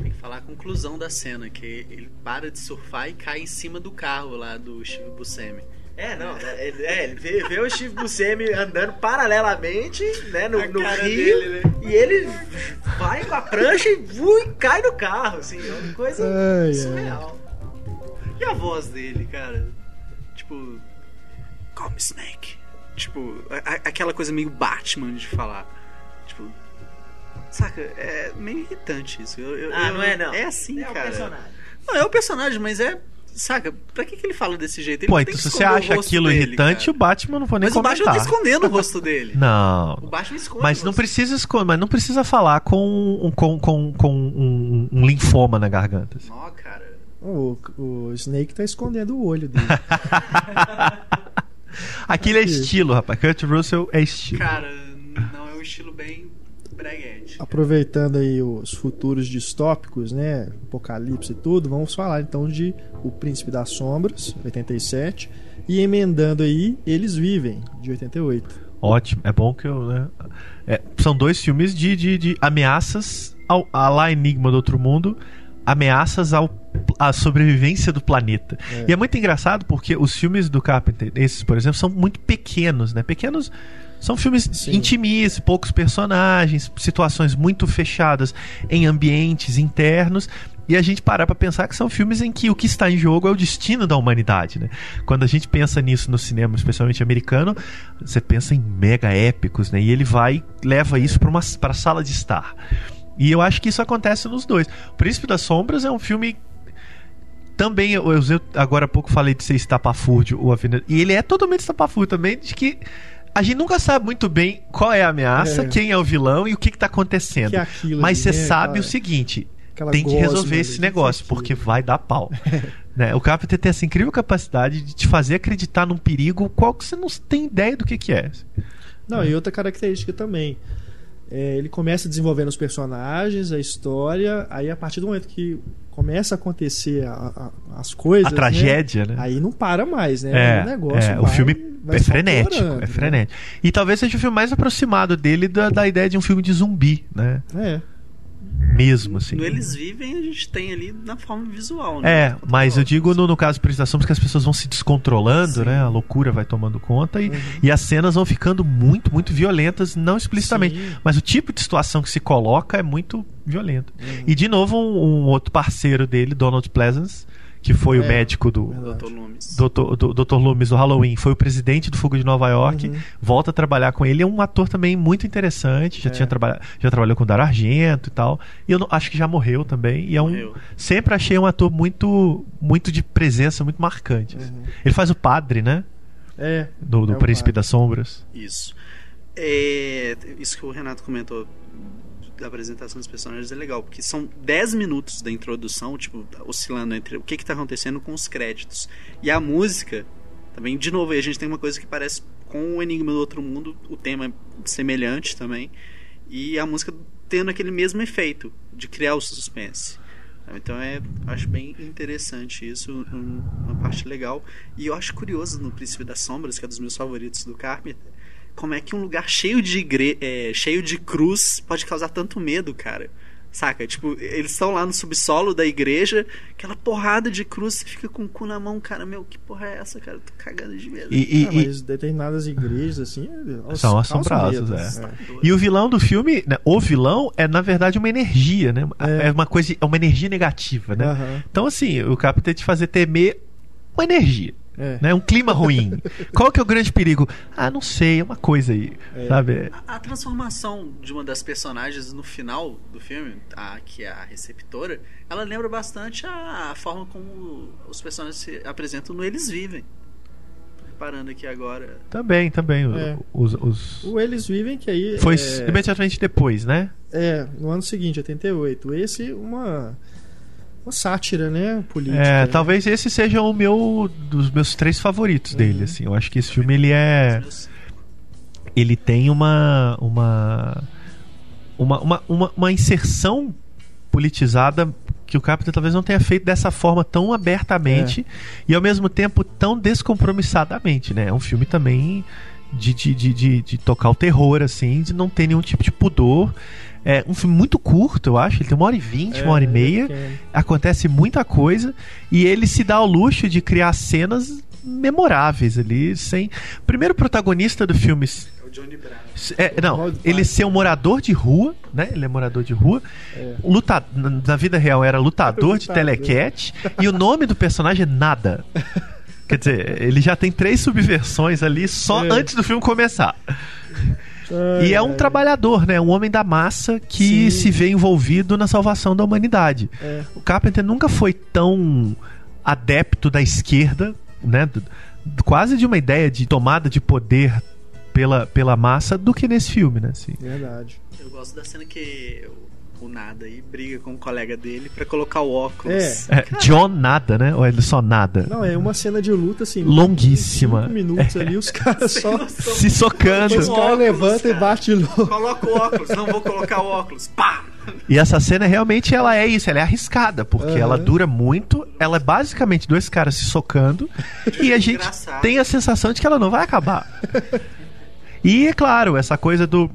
Tem que falar a conclusão da cena, que ele para de surfar e cai em cima do carro lá do Steve Buscemi. É, não, né, ele, é, ele vê, vê o Steve Buscemi andando paralelamente, né, no, no rio, dele, né? e ele vai com a prancha e vui, cai no carro, assim, é uma coisa Ai, ai. surreal. E a voz dele, cara? Tipo. Call me Snake. Tipo, a- a- aquela coisa meio Batman de falar. Tipo. Saca? É meio irritante isso. Eu- eu- Ah, eu- não é não. É assim, é o cara. personagem. Não, é o personagem, mas é. Saca? Pra que, que ele fala desse jeito? Ele Pô, então tem se que você esconder o acha rosto aquilo dele, irritante, cara. o Batman não vou nem Mas o comentar. Batman tá escondendo o rosto dele. <laughs> Não. O Batman esconde. Mas não precisa esconder, mas não precisa falar com, com, com, com um, um linfoma na garganta. assim. Ó, cara. O, o Snake tá escondendo o olho dele. <laughs> Aquilo é estilo, rapaz. Kurt Russell é estilo. Cara, não é um estilo bem breguete. Aproveitando aí os futuros distópicos, né? Apocalipse e tudo, vamos falar então de O Príncipe das Sombras, 87, e emendando aí Eles Vivem, de 88. Ótimo, é bom que eu. Né? É, são dois filmes de, de, de ameaças ao, a lá Enigma do Outro Mundo, ameaças ao, à sobrevivência do planeta. É. E é muito engraçado porque os filmes do Carpenter, esses, por exemplo, são muito pequenos, né? Pequenos. São filmes Sim. intimistas, poucos personagens, situações muito fechadas em ambientes internos. E a gente parar pra pensar que são filmes em que o que está em jogo é o destino da humanidade, né? Quando a gente pensa nisso no cinema, especialmente americano, você pensa em mega épicos, né? E ele vai e leva isso para uma para sala de estar. E eu acho que isso acontece nos dois. O Príncipe das Sombras é um filme também eu, eu eu agora há pouco falei de ser estapafúrdio o Avenida, e ele é totalmente estapafúrdio também de que a gente nunca sabe muito bem qual é a ameaça, É. quem é o vilão e o que está acontecendo. Que é Mas você né? sabe Aquela- o seguinte: aquela tem que resolver esse negócio, porque vai dar pau. <laughs> né? O Carpenter tem essa incrível capacidade de te fazer acreditar num perigo qual que você não tem ideia do que, que é. Não, e outra característica também. É, ele começa desenvolvendo os personagens, a história, aí a partir do momento que começa a acontecer a- a- as coisas. A né, tragédia, né? Aí não para mais, né? É, o negócio. é, o vai- filme vai é frenético, é frenético. E talvez seja o filme mais aproximado dele da, da ideia de um filme de zumbi, né? né? Mesmo, assim. No Eles Vivem, a gente tem ali na forma visual, né? É, mas eu digo no, no caso de apresentação que as pessoas vão se descontrolando, né? A loucura vai tomando conta e, e as cenas vão ficando muito, muito violentas, não explicitamente. Sim. Mas o tipo de situação que se coloca é muito violento. E de novo, um, um outro parceiro dele, Donald Pleasance, que foi o É, médico do, verdade. Dr. Loomis. Dr. do- Dr. Loomis do Halloween, foi o presidente do Fogo de Nova York, Uhum. volta a trabalhar com ele, é um ator também muito interessante, já É. tinha trabalhado, já trabalhou com o Dario Argento e tal. E eu não- acho que já morreu também, e é um Morreu. sempre achei um ator muito muito de presença, muito marcante. assim. Uhum. Ele faz o padre, né, É. do, do É o Príncipe padre. das Sombras. Isso. É, isso que o Renato comentou da apresentação dos personagens é legal, porque são 10 minutos da introdução, tipo, oscilando entre o que que tá acontecendo com os créditos. E a música, também, de novo, a gente tem uma coisa que parece com o Enigma do Outro Mundo, o tema é semelhante também. E a música tendo aquele mesmo efeito de criar o suspense. Então é, acho bem interessante isso, um- uma parte legal. E eu acho curioso no Príncipe das Sombras, que é dos meus favoritos do Carpenter, como é que um lugar cheio de igre é, cheio de cruz pode causar tanto medo, cara. Saca? Tipo, eles estão lá no subsolo da igreja, aquela porrada de cruz, você fica com o cu na mão, cara, meu, que porra é essa, cara? Eu tô cagando de medo. E, e- Ah, e- mas determinadas igrejas, assim. elas São causam assombrosas, medo. é. E o vilão do filme, né, o vilão é na verdade uma energia, né? É, É. uma coisa, é uma energia negativa, né? Aham, Então assim, o Cap tem te fazer temer uma energia, é. né? Um clima ruim. Qual que é o grande perigo? Ah, não sei, é uma coisa aí, É. sabe? A, a transformação de uma das personagens no final do filme, a, que é a receptora, ela lembra bastante a, a forma como os personagens se apresentam no Eles Vivem. Reparando aqui agora. Também, também. o- É. Os, os- O Eles Vivem, que aí. Foi é, imediatamente depois, né? é, no ano seguinte, 88. Esse, uma. Uma sátira, né? Política. É, né? talvez esse seja o meu dos meus três favoritos dele, assim. Eu acho que esse filme ele é ele tem uma uma uma, uma, uma, uma inserção politizada que o Capita talvez não tenha feito dessa forma tão abertamente e ao mesmo tempo tão descompromissadamente, né? É um filme também de, de, de, de, de tocar o terror, assim, de não ter nenhum tipo de pudor. É um filme muito curto, eu acho. Ele tem uma hora e vinte, É, uma hora e é meia pequeno. acontece muita coisa e ele se dá ao luxo de criar cenas memoráveis ali, sem. Primeiro protagonista do filme É o Johnny Bravo. é, não, ele ser um morador de rua, né? Ele é morador de rua. É. Luta, na vida real era lutador de Lutador. telequete e o nome do personagem é nada. Quer dizer, ele já tem três subversões ali só É. antes do filme começar. Ai, E é um ai. trabalhador, né? Um homem da massa que Sim. se vê envolvido na salvação da humanidade. É. O Carpenter nunca foi tão adepto da esquerda, né? quase de uma ideia de tomada de poder pela, pela massa do que nesse filme, né? Assim. Verdade. Eu gosto da cena que o, Nada aí briga com o colega dele pra colocar o óculos. É, John nada, né? Ou ele só nada? Não, é uma cena de luta assim. Longuíssima. Cinco minutos ali, os caras Sem só. noção. Se socando. Os caras levantam e cara. batem louco. Coloca o óculos, não vou colocar o óculos. Pá! E essa cena realmente ela é isso, ela é arriscada, porque Aham. ela dura muito, ela é basicamente dois caras se socando <laughs> e a gente Engraçado. tem a sensação de que ela não vai acabar. E é claro, essa coisa do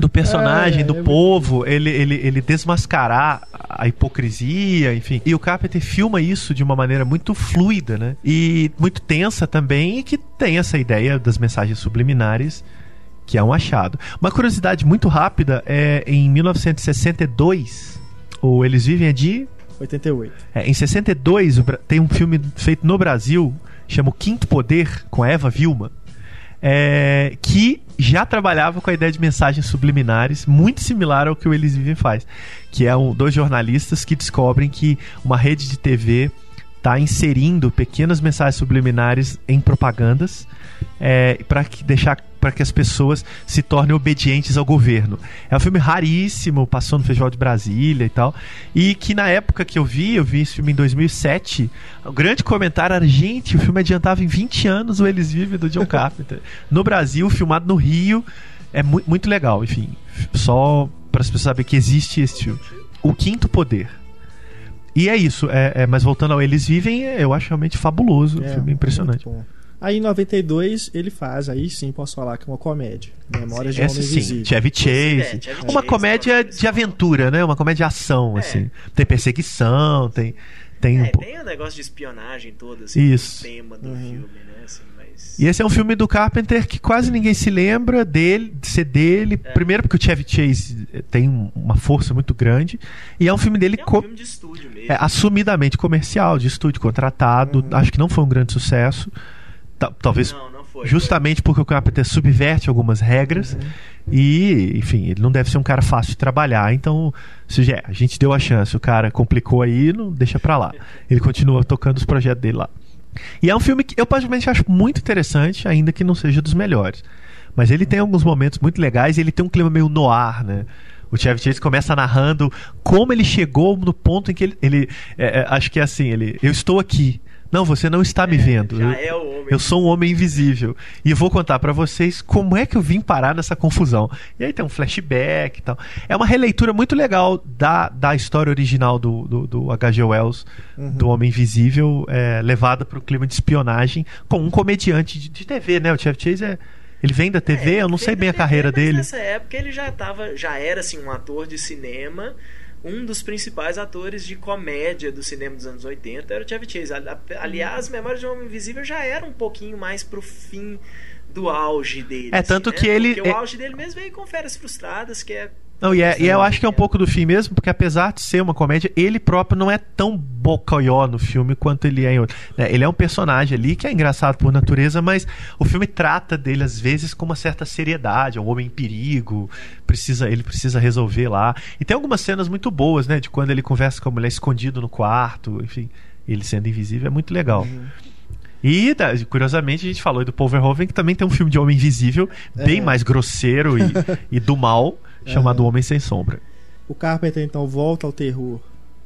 do personagem, É, do é muito povo, ele, ele, ele desmascarar a hipocrisia, enfim. E o Carpenter filma isso de uma maneira muito fluida, né? E muito tensa também, e que tem essa ideia das mensagens subliminares que é um achado. Uma curiosidade muito rápida é em 1962, o Eles Vivem é de. 88. é, em 62, o Bra- tem um filme feito no Brasil, chama O Quinto Poder, com a Eva Vilma, é, que já trabalhava com a ideia de mensagens subliminares, muito similar ao que o Eles Vivem faz. Que é um, dois jornalistas que descobrem que uma rede de TV está inserindo pequenas mensagens subliminares em propagandas para que deixar para que as pessoas se tornem obedientes ao governo. É um filme raríssimo, passou no Festival de Brasília e tal, e que na época que eu vi, eu vi esse filme em 2007, o grande comentário era, gente, o filme adiantava em 20 anos o Eles Vivem do John Carpenter. <laughs> No Brasil, filmado no Rio, é mu muito legal, enfim, só para as pessoas saberem que existe esse filme. O Quinto Poder. E é isso, é, é, mas voltando ao Eles Vivem, eu acho realmente fabuloso, um É, filme impressionante. muito bom. Aí em 92 ele faz, aí sim posso falar que é uma comédia. Memórias de um Esse Homem sim, Invisível. Chevy Chase. É, Chevy uma Chase, comédia de aventura, né? Uma comédia de ação, É. assim. Tem perseguição, tem. tem um É, po- tem o negócio de espionagem todo, assim, Isso. o tema do Uhum. filme, né? Assim, mas... E esse é um filme do Carpenter que quase ninguém se lembra dele, de ser dele. É. Primeiro porque o Chevy Chase tem um- uma força muito grande. E é um filme dele É um co- filme de estúdio mesmo. é, assumidamente comercial, de estúdio contratado. Acho que não foi um grande sucesso. Ta- Talvez Não, não foi. justamente porque o Carpenter subverte algumas regras e, enfim, ele não deve ser um cara fácil de trabalhar, então, se já, a gente deu a chance, o cara complicou aí, não deixa pra lá. Ele continua tocando os projetos dele lá. E é um filme que eu particularmente acho muito interessante, ainda que não seja dos melhores. Mas ele tem alguns momentos muito legais e ele tem um clima meio noir, né? O Chevy Chase começa narrando como ele chegou no ponto em que ele. ele é, é, acho que é assim, ele. Eu estou aqui. Não, você não está me vendo. Já Eu- é o homem Eu sou um homem invisível. E vou contar pra vocês como é que eu vim parar nessa confusão. E aí tem um flashback e tal. É uma releitura muito legal da, da história original do, do, do H.G. Wells, do Homem Invisível, é, levada pro clima de espionagem com um comediante de, de TV, né? O Chevy Chase é. Ele vem da TV, É, eu não sei bem a carreira TV, mas dele. Nessa época ele já tava, já era assim um ator de cinema. Um dos principais atores de comédia do cinema dos anos 80 era o Chevy Chase. Ali- Aliás, Memórias de um Homem Invisível já era um pouquinho mais pro fim do auge dele. É, assim, tanto né? que ele- Porque é- o auge dele mesmo veio com Férias Frustradas, que é Não, e, é- e eu acho que é um pouco do fim mesmo, porque apesar de ser uma comédia, ele próprio não é tão bocoió no filme quanto ele é em outro. né? Ele é um personagem ali que é engraçado por natureza, mas o filme trata dele às vezes com uma certa seriedade, é um homem em perigo, precisa, ele precisa resolver lá. E tem algumas cenas muito boas, né, de quando ele conversa com a mulher escondido no quarto, enfim, ele sendo invisível é muito legal. E, da- curiosamente, a gente falou aí do Paul Verhoeven, que também tem um filme de Homem Invisível, bem É. mais grosseiro e, <laughs> e do mal, chamado Homem Sem Sombra. O Carpenter então volta ao terror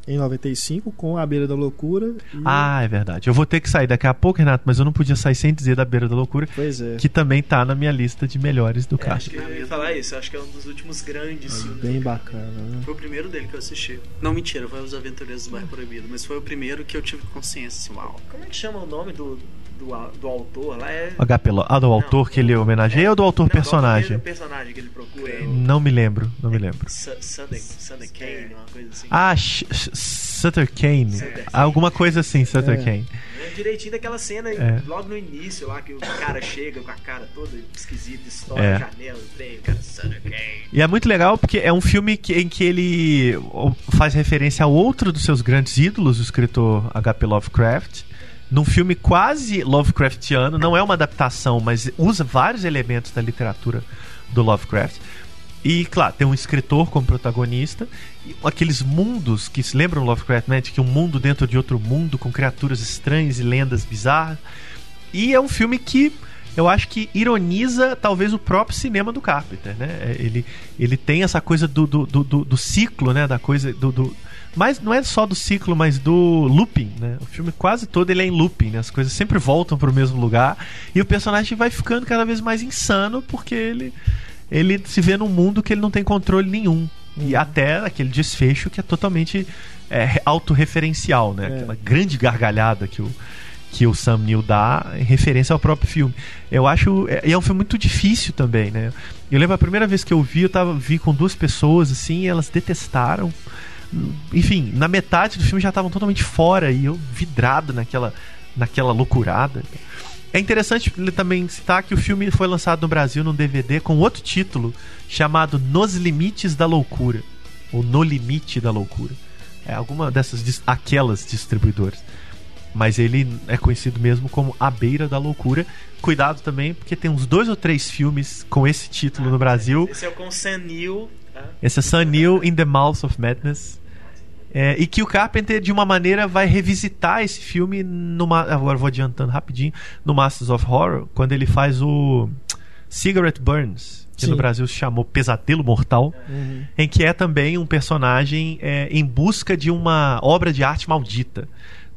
em 95 com A Beira da Loucura. e- Ah, é verdade. Eu vou ter que sair daqui a pouco, Renato, mas eu não podia sair sem dizer da Beira da Loucura, Pois é. que também tá na minha lista de melhores do É, acho que eu ia falar isso, acho que é um dos últimos grandes filmes. Bem bacana, né? Foi o primeiro dele que eu assisti. Não, mentira, foi Os Aventureiros do Bairro Proibido, mas foi o primeiro que eu tive consciência, assim, uau. Como é que chama o nome do, do, do autor lá? É... HP Ah, do autor que ele homenageia ou do autor Não, do personagem? autor, personagem que ele procura. É, Não me lembro, não me lembro. Su- Sunday, Sunday Kane, uma coisa assim. Ah, Sutter Kane. Sutter. Alguma coisa assim, Sutter É. Kane. É direitinho daquela cena É. logo no início lá que o cara chega com a cara toda esquisita, estoura É. a janela, o trem, o cara, Sunday Kane. E é muito legal porque é um filme que- em que ele faz referência a outro dos seus grandes ídolos, o escritor H.P. Lovecraft, num filme quase Lovecraftiano, não é uma adaptação, mas usa vários elementos da literatura do Lovecraft. E, claro, tem um escritor como protagonista, aqueles mundos que se lembram Lovecraft, né? De que um mundo dentro de outro mundo, com criaturas estranhas e lendas bizarras. E é um filme que eu acho que ironiza talvez o próprio cinema do Carpenter, né? É, Ele, ele tem essa coisa do, do, do, do- do ciclo, né? Da coisa do, do- mas não é só do ciclo, mas do looping, né? O filme quase todo ele é em looping, né? As coisas sempre voltam para o mesmo lugar e o personagem vai ficando cada vez mais insano porque ele ele se vê num mundo que ele não tem controle nenhum. E até aquele desfecho que é totalmente é, autorreferencial, né? É. Aquela grande gargalhada que o, que o Sam Neill dá em referência ao próprio filme. Eu acho. é- E é um filme muito difícil também, né? Eu lembro a primeira vez que eu vi, eu tava, vi com duas pessoas, assim, e elas detestaram. Enfim, na metade do filme já estavam totalmente fora e eu vidrado naquela, naquela loucurada. É interessante ele também citar que o filme foi lançado no Brasil num DVD com outro título chamado Nos Limites da Loucura ou No Limite da Loucura. É alguma dessas aquelas distribuidoras. Mas ele é conhecido mesmo como A Beira da Loucura. Cuidado também, porque tem uns dois ou três filmes com esse título no Brasil. Esse é o com Sam Neill. tá? Esse é Sun Neill in the Mouth of Madness. É, e que o Carpenter, de uma maneira, vai revisitar esse filme numa. Agora vou adiantando rapidinho. No Masters of Horror, quando ele faz o Cigarette Burns, que no Sim. Brasil se chamou Pesadelo Mortal, Uhum. em que é também um personagem é, em busca de uma obra de arte maldita.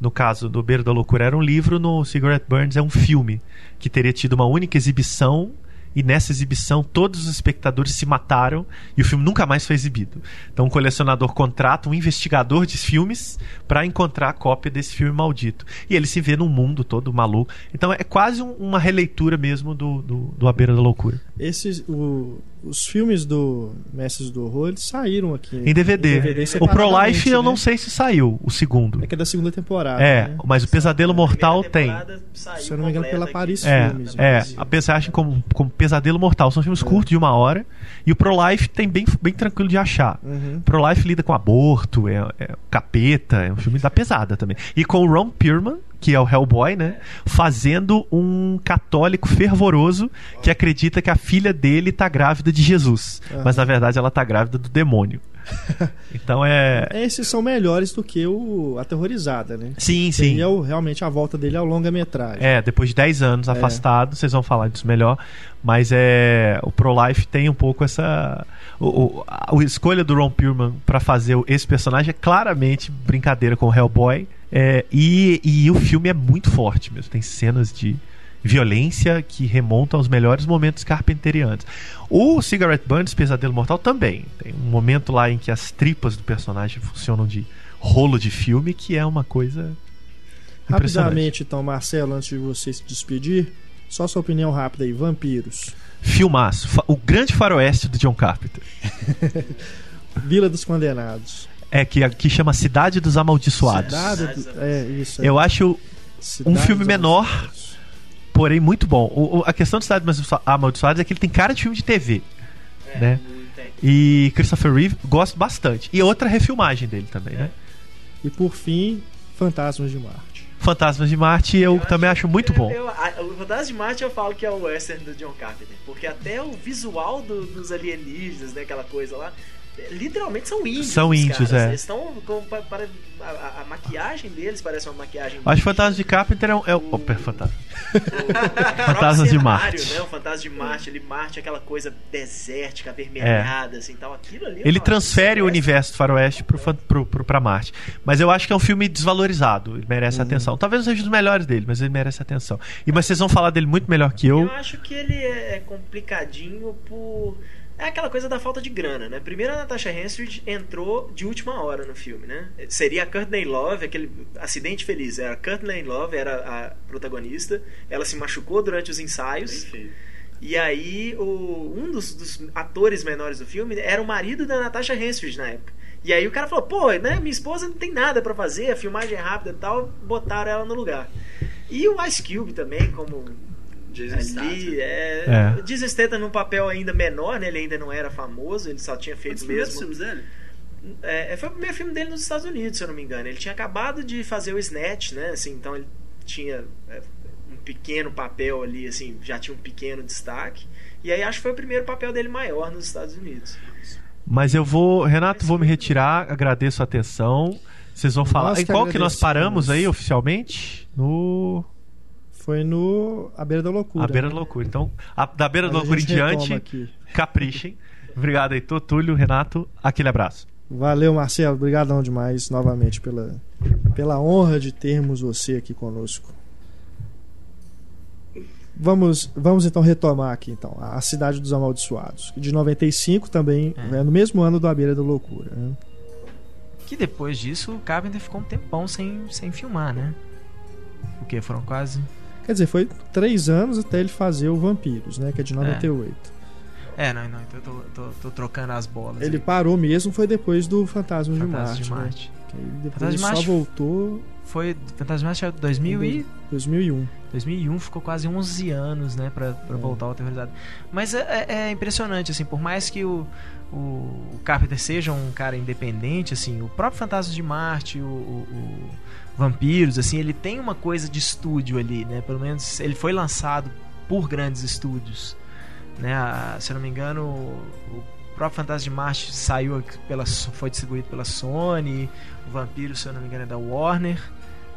No caso do Beira da Loucura era um livro, no Cigarette Burns é um filme que teria tido uma única exibição e nessa exibição todos os espectadores se mataram e o filme nunca mais foi exibido. Então o colecionador contrata um investigador de filmes para encontrar a cópia desse filme maldito. E ele se vê num mundo todo maluco. Então é quase um- uma releitura mesmo do, do, do A Beira da Loucura. Esses, o- os filmes do Mestres do Horror eles saíram aqui Em DVD. o separadamente, Pro-Life eu né? não sei se saiu, o segundo. É que é da segunda temporada. É, né? mas o Pesadelo A Mortal tem. Se eu não me engano, pela aqui. Paris É, Filmes, é, a pensagem como, como Pesadelo Mortal. São filmes curtos de uma hora. E o Pro-Life tem bem, bem tranquilo de achar. Uhum. Pro-Life lida com aborto, é, é capeta, é um filme da pesada também. E com o Ron Perlman, que é o Hellboy, né? Fazendo um católico fervoroso que acredita que a filha dele tá grávida de Jesus. Aham. Mas na verdade ela tá grávida do demônio. <laughs> Então é. Esses são melhores do que o Aterrorizada, né? Sim, sim. Seria o- realmente a volta dele ao longa-metragem. É, depois de 10 anos afastado, vocês vão falar disso melhor. Mas é o Pro-Life tem um pouco essa. O, o- a, a escolha do Ron Perlman pra fazer o- esse personagem é claramente brincadeira com o Hellboy. É, e, e o filme é muito forte mesmo. Tem cenas de, violência que remonta aos melhores momentos carpenterianos. O Cigarette Burns, Pesadelo Mortal, também. Tem um momento lá em que as tripas do personagem funcionam de rolo de filme, que é uma coisa. Rapidamente, então, Marcelo, antes de você se despedir, só sua opinião rápida aí. Vampiros. Filmaço. O grande faroeste do John Carpenter. <laughs> Vila dos Condenados. É, que, que chama Cidade dos Amaldiçoados. Cidade do- É, isso. é. Eu acho Cidade filme dos menor. Porém muito bom. O- o- a questão de Cidade dos Amaldiçoados é que ele tem cara de filme de TV. É, Né? E Christopher Reeve gosto bastante. E outra refilmagem dele também, né? E por fim, Fantasmas de Marte. Fantasmas de Marte eu, também acho muito eu- bom. eu- o Fantasma de Marte eu falo que é o western do John Carpenter. Porque até o visual do- dos alienígenas, né, aquela coisa lá, é, literalmente são índios. São os índios, caras. é. Eles estão com. pa- para- a, a- maquiagem deles parece uma maquiagem. Acho que Fantasmas de Carpenter é um. É um opa, fantasma. <laughs> Fantasmas Fantasmas de Marte. Né? O Fantasma de Marte, ele Marte, aquela coisa desértica, avermelhada, assim tal. Aquilo ali. eu Ele transfere o é universo do faroeste pro, pro, pro, pra Marte. Mas eu acho que é um filme desvalorizado. Ele merece atenção. Talvez não seja dos melhores dele, mas ele merece atenção. E mas vocês vão falar dele muito melhor que eu. Eu acho que ele é complicadinho por. É aquela coisa da falta de grana, né? Primeiro a Natasha Henstridge entrou de última hora no filme, né? Seria a Courtney Love, aquele acidente feliz. Era a Courtney Love, era a protagonista. Ela se machucou durante os ensaios. E aí, o, um dos, dos atores menores do filme era o marido da Natasha Henstridge na época. E aí o cara falou, pô, né, minha esposa não tem nada pra fazer, a filmagem é rápida e tal, botaram ela no lugar. E o Ice Cube também, como Jason ali, Statham. é... É. Statham num papel ainda menor, né, ele ainda não era famoso, ele só tinha feito mesmo... filmes dele? É, foi o primeiro filme dele nos Estados Unidos, se eu não me engano. Ele tinha acabado de fazer o Snatch, né? Assim, então ele tinha é, um pequeno papel ali, assim, já tinha um pequeno destaque. E aí acho que foi o primeiro papel dele maior nos Estados Unidos. Mas eu vou. Renato, vou me retirar. Agradeço a atenção. Vocês vão falar. Em que qual que nós paramos aí oficialmente? No. Foi no A Beira da Loucura. A beira né? da loucura. Então, a- da beira da Mas a loucura em diante, caprichem. Obrigado, Heitor, Túlio, Renato. Aquele abraço. Valeu, Marcelo. Obrigadão demais novamente pela, pela honra de termos você aqui conosco. Vamos, vamos então retomar aqui então a Cidade dos Amaldiçoados, que de 95 também é, no mesmo ano do A Beira da Loucura. né? Que depois disso o Carpenter ficou um tempão sem, sem filmar, né? Porque foram quase. Quer dizer, foi três anos até ele fazer o Vampiros, né? Que é de 98. É, não, não, então eu tô, tô, tô trocando as bolas. Ele aí. parou mesmo foi depois do Fantasma, Fantasma de de Marte. Marte. Né? Que aí depois Fantasma ele de só Marte voltou Foi Fantasma de Marte é 2000 e 2001. 2001 ficou quase 11 anos, né, pra, pra É. voltar ao aterrorizado. Mas é, é- é impressionante, assim, por mais que o, o, o Carpenter seja um cara independente, assim, o próprio Fantasma de Marte, o, o- o Vampiros, assim, ele tem uma coisa de estúdio ali, né, pelo menos ele foi lançado por grandes estúdios, né, a- se eu não me engano, o, próprio Fantasma de Marte saiu pela, foi distribuído pela Sony, o Vampiro, se eu não me engano, é da Warner,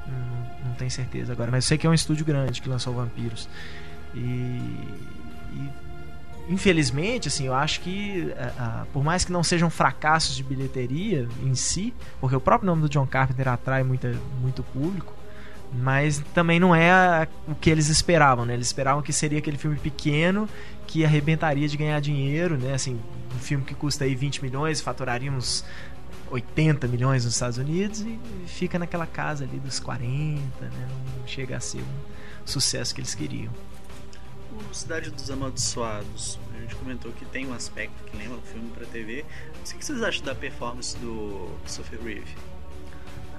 Hum, não tenho certeza agora, mas eu sei que é um estúdio grande que lançou Vampiros. E, e, infelizmente, assim, eu acho que ah, por mais que não sejam fracassos de bilheteria em si, porque o próprio nome do John Carpenter atrai muita, muito público, mas também não é a- o que eles esperavam, né? Eles esperavam que seria aquele filme pequeno que arrebentaria de ganhar dinheiro, né? Assim, um filme que custa aí 20 milhões, faturaria uns 80 milhões nos Estados Unidos e fica naquela casa ali dos 40, né? Não chega a ser um sucesso que eles queriam. Cidade dos Amaldiçoados. A gente comentou que tem um aspecto que lembra um filme pra TV. O que vocês acham da performance do Christopher Reeve?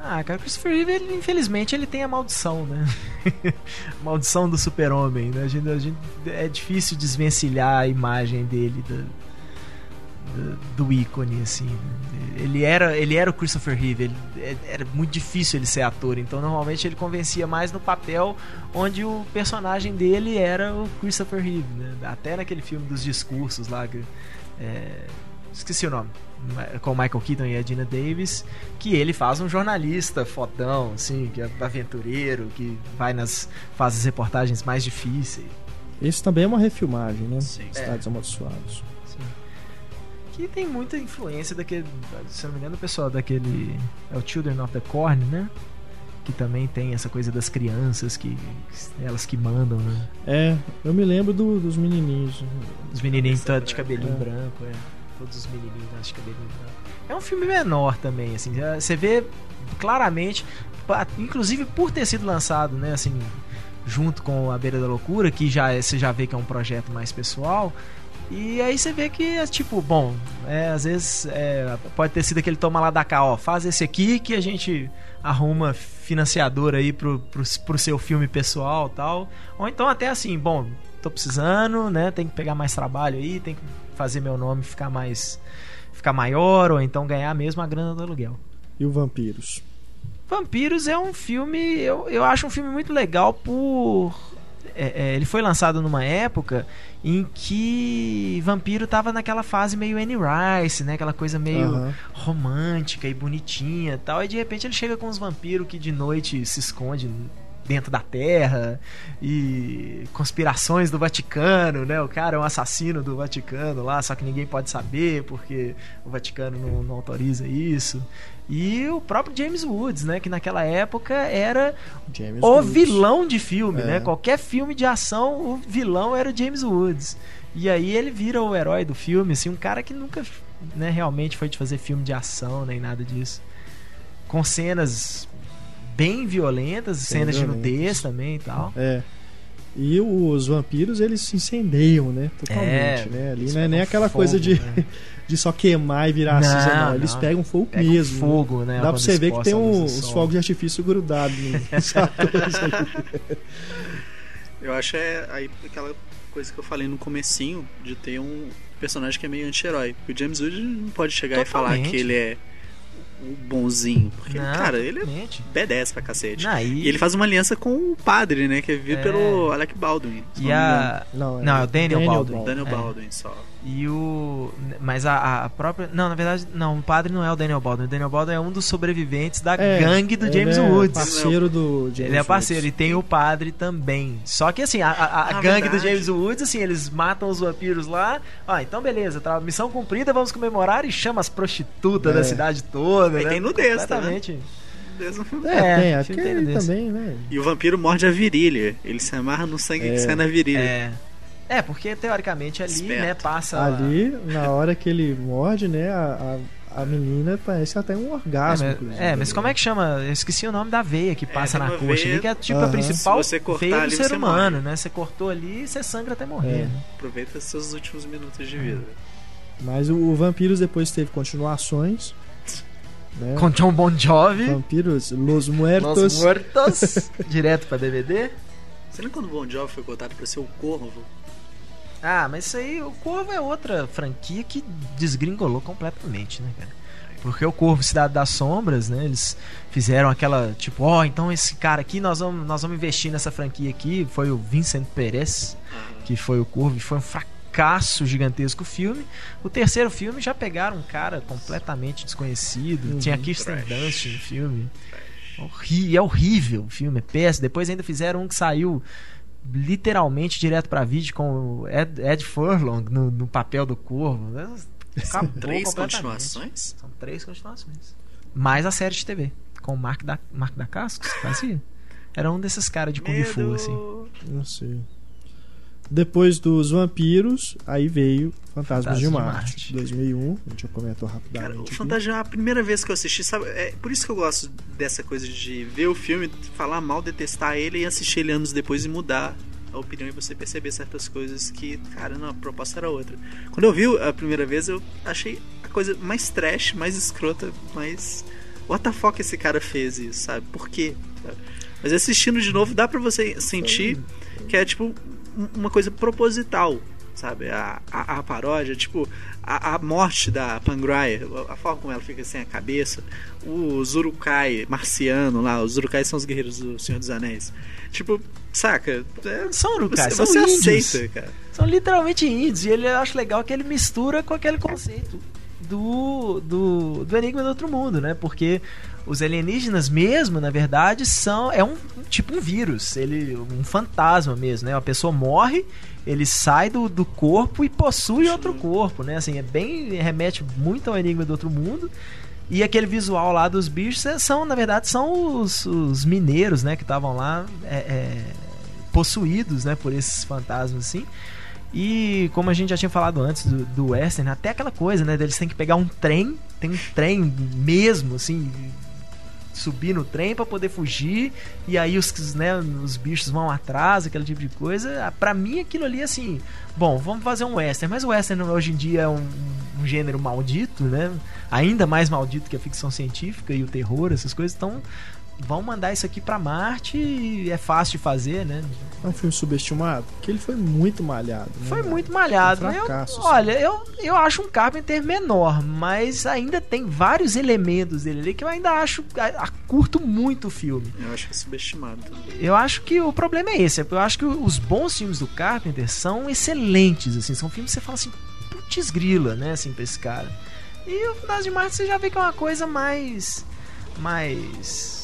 Ah, cara, Christopher Reeve, ele, infelizmente, ele tem a maldição, né? <laughs> a maldição do super-homem, né? A gente, a gente- é difícil desvencilhar a imagem dele da- da- do ícone, assim. né? Ele era, ele era o Christopher Reeve, ele- é- era muito difícil ele ser ator, então normalmente ele convencia mais no papel onde o personagem dele era o Christopher Reeve, né? Até naquele filme dos discursos lá, que, é, esqueci o nome, com o Michael Keaton e a Dina Davis, que ele faz um jornalista fodão, assim, que é aventureiro, que vai nas faz as reportagens mais difíceis. Esse também é uma refilmagem, né? Sim. Cidades Amaldiçoados. Que tem muita influência daquele, se não me engano, pessoal daquele é o Children of the Corn, né? que também tem essa coisa das crianças, que elas que mandam, né? É, eu me lembro do- dos menininhos. Os menininhos todos de cabelinho É. branco, é. Todos os menininhos de cabelinho branco. É um filme menor também, assim. Você vê claramente, inclusive por ter sido lançado, né, assim, junto com A Beira da Loucura, que já é- você já vê que é um projeto mais pessoal. E aí você vê que é tipo, bom, é, às vezes é, pode ter sido aquele toma lá da cá, ó, faz esse aqui que a gente arruma financiador aí pro, pro, pro seu filme pessoal tal. Ou então até assim, bom, tô precisando, né? Tem que pegar mais trabalho aí, tem que fazer meu nome ficar mais. ficar maior, ou então ganhar mesmo a grana do aluguel. E o Vampiros. Vampiros é um filme. Eu, eu acho um filme muito legal por. É, é, ele foi lançado numa época em que Vampiro tava naquela fase meio Annie Rice, né? Aquela coisa meio Aham. romântica e bonitinha e tal. E de repente ele chega com uns vampiros que de noite se esconde dentro da terra e conspirações do Vaticano, né? O cara é um assassino do Vaticano lá, só que ninguém pode saber porque o Vaticano não, não autoriza isso. E o próprio James Woods, né? Que naquela época era James o Woods. vilão de filme, É. né? Qualquer filme de ação, o vilão era o James Woods. E aí ele vira o herói do filme, assim, um cara que nunca né, realmente foi de fazer filme de ação nem nada disso. Com cenas bem violentas, cenas de violentas. nudez também e tal. É. E os vampiros, eles se incendeiam, né? Totalmente, É, né? Ali não é nem pegam aquela coisa de, né? <laughs> de só queimar e virar Não, cinza, não. Eles não. pegam fogo Pega mesmo. né? fogo, né? Dá pra você ver que tem um- sol. fogos de artifício grudados <laughs> nos atores aí. Eu acho é aí aquela coisa que eu falei no comecinho de ter um personagem que é meio anti-herói. O James Wood não pode chegar e falar Totalmente. que ele é o bonzinho. Porque, Não, cara, ele é totalmente. B10 pra cacete. Não, e- E ele faz uma aliança com o padre, né? Que é vivido É. pelo Alec Baldwin. E a. Não, Não, é o Daniel Baldwin. Baldwin. Daniel É. Baldwin só. E o. Mas a, a própria. Não, na verdade, não, o padre não é o Daniel Baldwin. O Daniel Baldwin é um dos sobreviventes da É, gangue do ele James é Woods. parceiro do James Ele é parceiro, e Woods. tem o padre também. Só que assim, a, a- a gangue do verdade. James Woods, assim, eles matam os vampiros lá. Ah, então beleza, tá, missão cumprida, vamos comemorar e chama as prostitutas É. da cidade toda. Aí né? tem nudez, tá Completamente. É, tem, É, acho que tem desse. também, né? E o vampiro morde a virilha. Ele se amarra no sangue É. que sai na virilha. É. É, porque teoricamente ali, Esperto. né, passa. Ali, na hora que ele morde, né, a, a, a menina parece até um É, orgasmo. mas, inclusive, é, mas ali, como é né? que chama? Eu esqueci o nome da veia que passa tem na coxa veia- ali, que é tipo Aham. a principal Se veia do ali, ser você humano, morre. né? Você cortou ali e você sangra até morrer. É. né? Aproveita seus últimos minutos de vida. Mas o, o Vampiros depois teve continuações. Né? <laughs> Com John Bon Jovi. Vampiros Los Muertos. Los Muertos. <laughs> direto pra DVD. Você lembra quando o Bon Jovi foi cotado pra ser o Corvo? Ah, mas isso aí, o Corvo é outra franquia que desgringolou completamente, né, cara? Porque o Corvo Cidade das Sombras, né? Eles fizeram aquela, tipo, ó, então esse cara aqui, nós vamos, nós vamos investir nessa franquia aqui. Foi o Vincent Perez, que foi o Corvo, e foi um fracasso gigantesco o filme. O terceiro filme já pegaram um cara completamente desconhecido. Uhum. Tinha Kirsten. Dunst no filme. Horri- é horrível o filme, é péssimo. Depois ainda fizeram um que saiu literalmente direto pra vídeo com o Ed, Ed Furlong no, no papel do corvo. Acabou Três completamente. continuações? São três continuações. Mais a série de TV. Com o Mark da, Mark da Cascos, fazia. Era um desses caras de Kung Fu, Medo. assim. Não sei. Depois dos vampiros, aí veio Fantasmas Fantasmas de de Marte, Marte. 2001. A gente já comentou Cara, rapidamente. o aqui. Fantasma é a primeira vez que eu assisti, sabe? É por isso que eu gosto dessa coisa de ver o filme, falar mal, detestar ele e assistir ele anos depois e mudar a opinião e você perceber certas coisas que, cara, não, a proposta era outra. Quando eu vi a primeira vez, eu achei a coisa mais trash, mais escrota, mais. What the fuck esse cara fez isso, sabe? Por quê? Mas assistindo de novo, dá pra você sentir que é tipo uma coisa proposital, sabe? A, a, a paródia, tipo, a, a morte da Pangraia, a forma como ela fica sem a cabeça, o Zurukai marciano lá, os Zurukai são os guerreiros do Senhor dos Anéis. Tipo, saca? É, São urukais, você, são você índios. aceita, cara. São literalmente índios. E ele eu acho legal que ele mistura com aquele conceito do, do, do Enigma do Outro Mundo, né? Porque os alienígenas mesmo, na verdade, são. É um tipo um vírus. Ele, um fantasma mesmo, né? Uma pessoa morre, ele sai do, do corpo e possui outro corpo, né? Assim, é bem. remete muito ao Enigma do Outro Mundo. E aquele visual lá dos bichos é- são, na verdade, são os, os mineiros, né, que estavam lá é, é, possuídos, né, por esses fantasmas, assim. E como a gente já tinha falado antes do, do western, até aquela coisa, né, deles têm que pegar um trem, tem um trem mesmo, assim, subir no trem para poder fugir e aí os, né, os bichos vão atrás, aquele tipo de coisa. Ah, Pra mim aquilo ali assim, bom, vamos fazer um western, mas o western hoje em dia é um, um gênero maldito, né? Ainda mais maldito que a ficção científica e o terror, essas coisas. Então, vão mandar isso aqui pra Marte e é fácil de fazer, né? É um filme subestimado, porque ele foi muito malhado. né? Foi muito malhado. Um Eu- fracasso, assim. olha, eu, eu acho um Carpenter menor, mas ainda tem vários elementos dele ali que eu ainda acho. A, a- curto muito o filme. Eu acho que é subestimado também. Eu acho que o problema é esse. Eu acho que os bons filmes do Carpenter são excelentes, assim. São filmes que você fala assim, putz grila, né, assim, pra esse cara. E o Fantasma de Marte você já vê que é uma coisa mais... mais...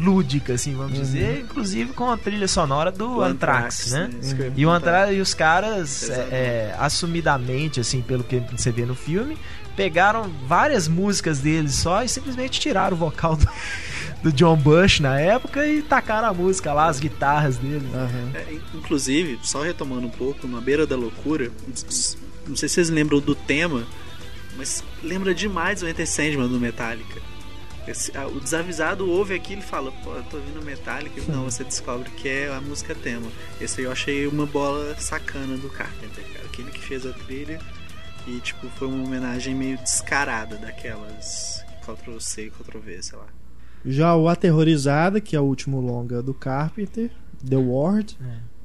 lúdica, assim, vamos dizer. Inclusive com a trilha sonora do, Do Anthrax, né? Eu ia E o. Anthrax e os caras, é, é, assumidamente, assim, pelo que você vê no filme, pegaram várias músicas deles só e simplesmente tiraram o vocal do, <laughs> do John Bush na época e tacaram a música lá, as guitarras dele. Aham. É, in- inclusive, só retomando um pouco, na beira da loucura, não sei se vocês lembram do tema, mas lembra demais o Enter Sandman do Metallica. Esse- ah, o desavisado ouve aquilo e fala, pô, eu tô ouvindo Metallica. Não, você descobre que é a música tema. Esse aí eu achei uma bola sacana do Carpenter, cara. Aquele que fez a trilha e, tipo, foi uma homenagem meio descarada daquelas Ctrl-C, Ctrl-V, sei lá. Já o Aterrorizada, que é o último longa do Carpenter, The Ward,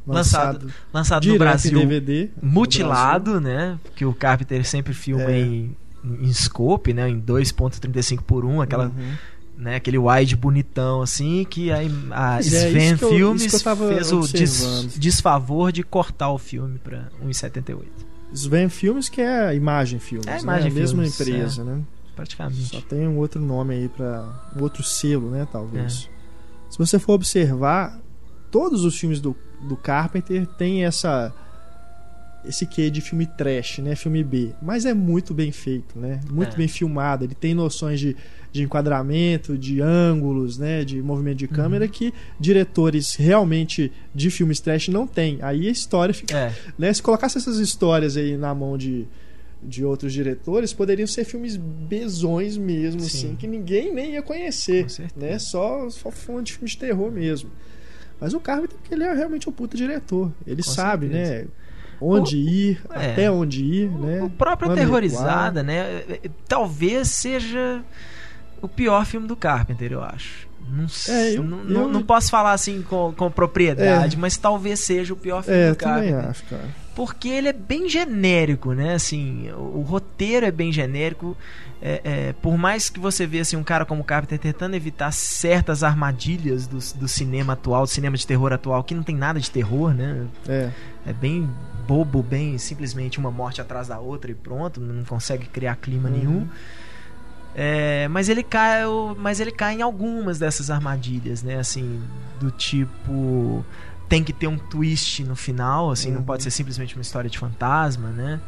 Lançado, lançado, lançado direto no Brasil, DVD. no mutilado, né? Que o Carpenter sempre filma É. em, em scope, né? Em 2.35 por 1, aquela. Uhum. né, aquele wide bonitão assim, que a, a Mas é Sven eu- Filmes eu fez o des- desfavor de cortar o filme pra 1,78. Sven Filmes, que é a Imagem Filmes, É a né? Imagem a mesma Filmes, empresa, né? Praticamente. Só tem um outro nome aí para um outro selo, né, É. talvez. Se você for observar, todos os filmes do, do Carpenter têm essa esse quê de filme trash, né, filme B, mas é muito bem feito, né? Muito É. bem filmado, ele tem noções de, de enquadramento, de ângulos, né, de movimento de câmera Uhum. que diretores realmente de filmes trash não têm. Aí a história fica É, né? Se colocasse essas histórias aí na mão de, de outros diretores, poderiam ser filmes bezões mesmo, Sim. assim, que ninguém nem ia conhecer, né? Só, só fã de filmes de terror mesmo. Mas o Carpenter, ele é realmente um puta diretor. Ele Com sabe, certeza. né? Onde ir, é. até onde ir, né? O próprio Aterrorizada, né? Talvez seja o pior filme do Carpenter, eu acho. Não, É, eu- não, eu- não, não posso falar assim com, com propriedade, É. mas talvez seja o pior filme É, do também Carpenter. acho, cara. Porque ele é bem genérico, né? Assim, o, o roteiro é bem genérico. É, é, por mais que você veja assim, um cara como o Carpenter tentando evitar certas armadilhas do, do cinema atual, do cinema de terror atual, que não tem nada de terror, né? É. É bem bobo, bem simplesmente uma morte atrás da outra e pronto, não consegue criar clima Uhum. nenhum. É, mas ele cai, mas ele cai em algumas dessas armadilhas, né? Assim, do tipo tem que ter um twist no final, assim, não Uhum. pode ser simplesmente uma história de fantasma, né?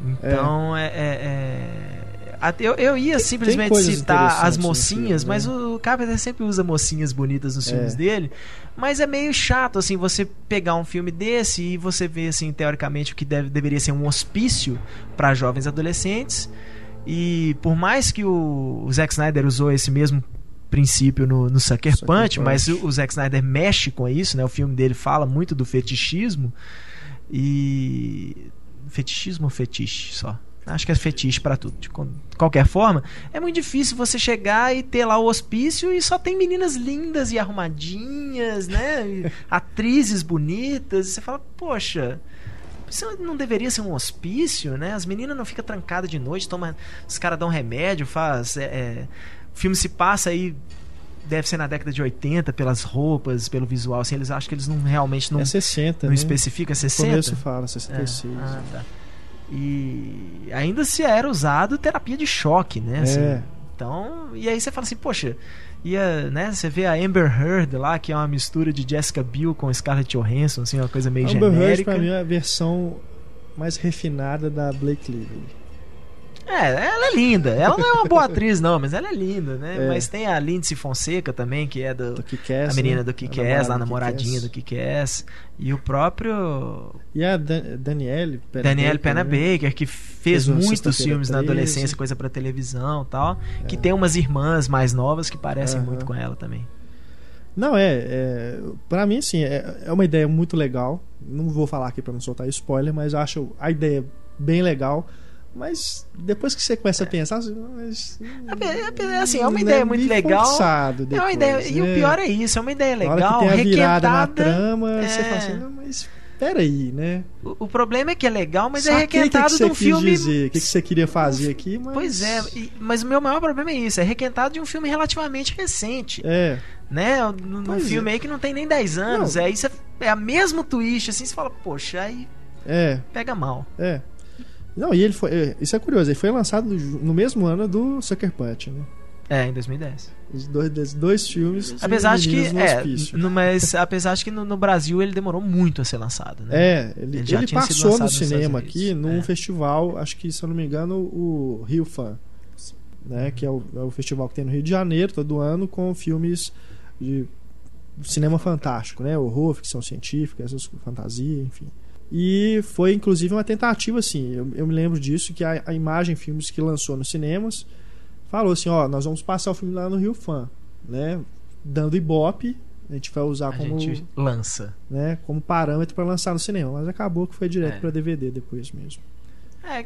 Então é, é- é- até eu, eu ia simplesmente citar as mocinhas, filme, mas né? o Carpenter sempre usa mocinhas bonitas nos É. filmes dele. Mas é meio chato, assim, você pegar um filme desse e você ver, assim, teoricamente, o que deve, deveria ser um hospício para jovens adolescentes. E por mais que o, o Zack Snyder usou esse mesmo princípio no, no Sucker, Sucker Punch, Punch. mas o, o Zack Snyder mexe com isso, né? O filme dele fala muito do fetichismo. E. Fetichismo ou fetiche só? Acho que é fetiche pra tudo. De qualquer forma, é muito difícil você chegar e ter lá o hospício e só tem meninas lindas e arrumadinhas, né? E <laughs> atrizes bonitas. E você fala, poxa, isso não deveria ser um hospício, né? As meninas não ficam trancadas de noite, toma, os caras dão remédio, faz. é, é, o filme se passa aí. Deve ser na década de 80, pelas roupas, pelo visual, assim, eles acham que eles não realmente não, é 60, não né? especifica No 60. começo fala 66. É. Ah, tá. E ainda se era usado terapia de choque, né? assim. É. Então, e aí você fala assim, poxa, ia, né? Você vê a Amber Heard lá, que é uma mistura de Jessica Biel com Scarlett Johansson, assim, uma coisa meio Amber Heard genérica. pra mim é a versão mais refinada da Blake Lively. É, ela é linda. Ela não é uma boa <laughs> atriz, não, mas ela é linda, né? É. Mas tem a Lindsay Fonseca também, que é do. Do a menina né? do lá, a namorada do namoradinha do Kick-Ass. E o próprio E a Dan Danielle Pena Danielle Baker, Pena né? Baker, que fez Fez muitos filmes na 13. adolescência, coisa pra televisão e tal. Que tem umas irmãs mais novas que parecem Aham. muito com ela também. Não, é, é. Pra mim, assim, é, é uma ideia muito legal. Não vou falar aqui pra não soltar spoiler, mas eu acho a ideia bem legal. Mas depois que você começa a pensar, assim, mas, É, é, assim, é uma ideia muito meio legal. forçado é uma depois, ideia, e o né? pior é isso, é uma ideia Na hora legal, que tem a virada na trama, você é. fala assim, não, mas peraí, né? O, o problema é que é legal, mas é Saquei que requentado que de você um filme. dizer, o que, que você queria fazer aqui, mas... Pois é, e- mas o meu maior problema é isso, é requentado de um filme relativamente recente. É, Né? Num Pois filme é. aí que não tem nem 10 anos. Não. É, isso é, é a mesmo twist, assim, você fala, poxa, aí é, pega mal. é. Não, e ele foi. é, Isso é curioso, ele foi lançado no mesmo ano do Sucker Punch, né? É, em 2010. Os dois, dois filmes. Apesar de que. É, no- mas apesar de que no, no Brasil ele demorou muito a ser lançado, né? É, ele, Ele já ele tinha sido passou no cinema aqui num É. festival, acho que, se eu não me engano, o Rio Fan, né? Que é o, é o festival que tem no Rio de Janeiro todo ano com filmes de cinema fantástico, né? Horror, ficção científica, essas fantasia, enfim. E foi inclusive uma tentativa, assim. Eu, eu me lembro disso, que a, a Imagem Filmes que lançou nos cinemas falou assim: ó, nós vamos passar o filme lá no Rio Fan, né? Dando ibope, a gente vai usar A como gente lança. né, como parâmetro para lançar no cinema, mas acabou que foi direto É. para DVD depois mesmo. É,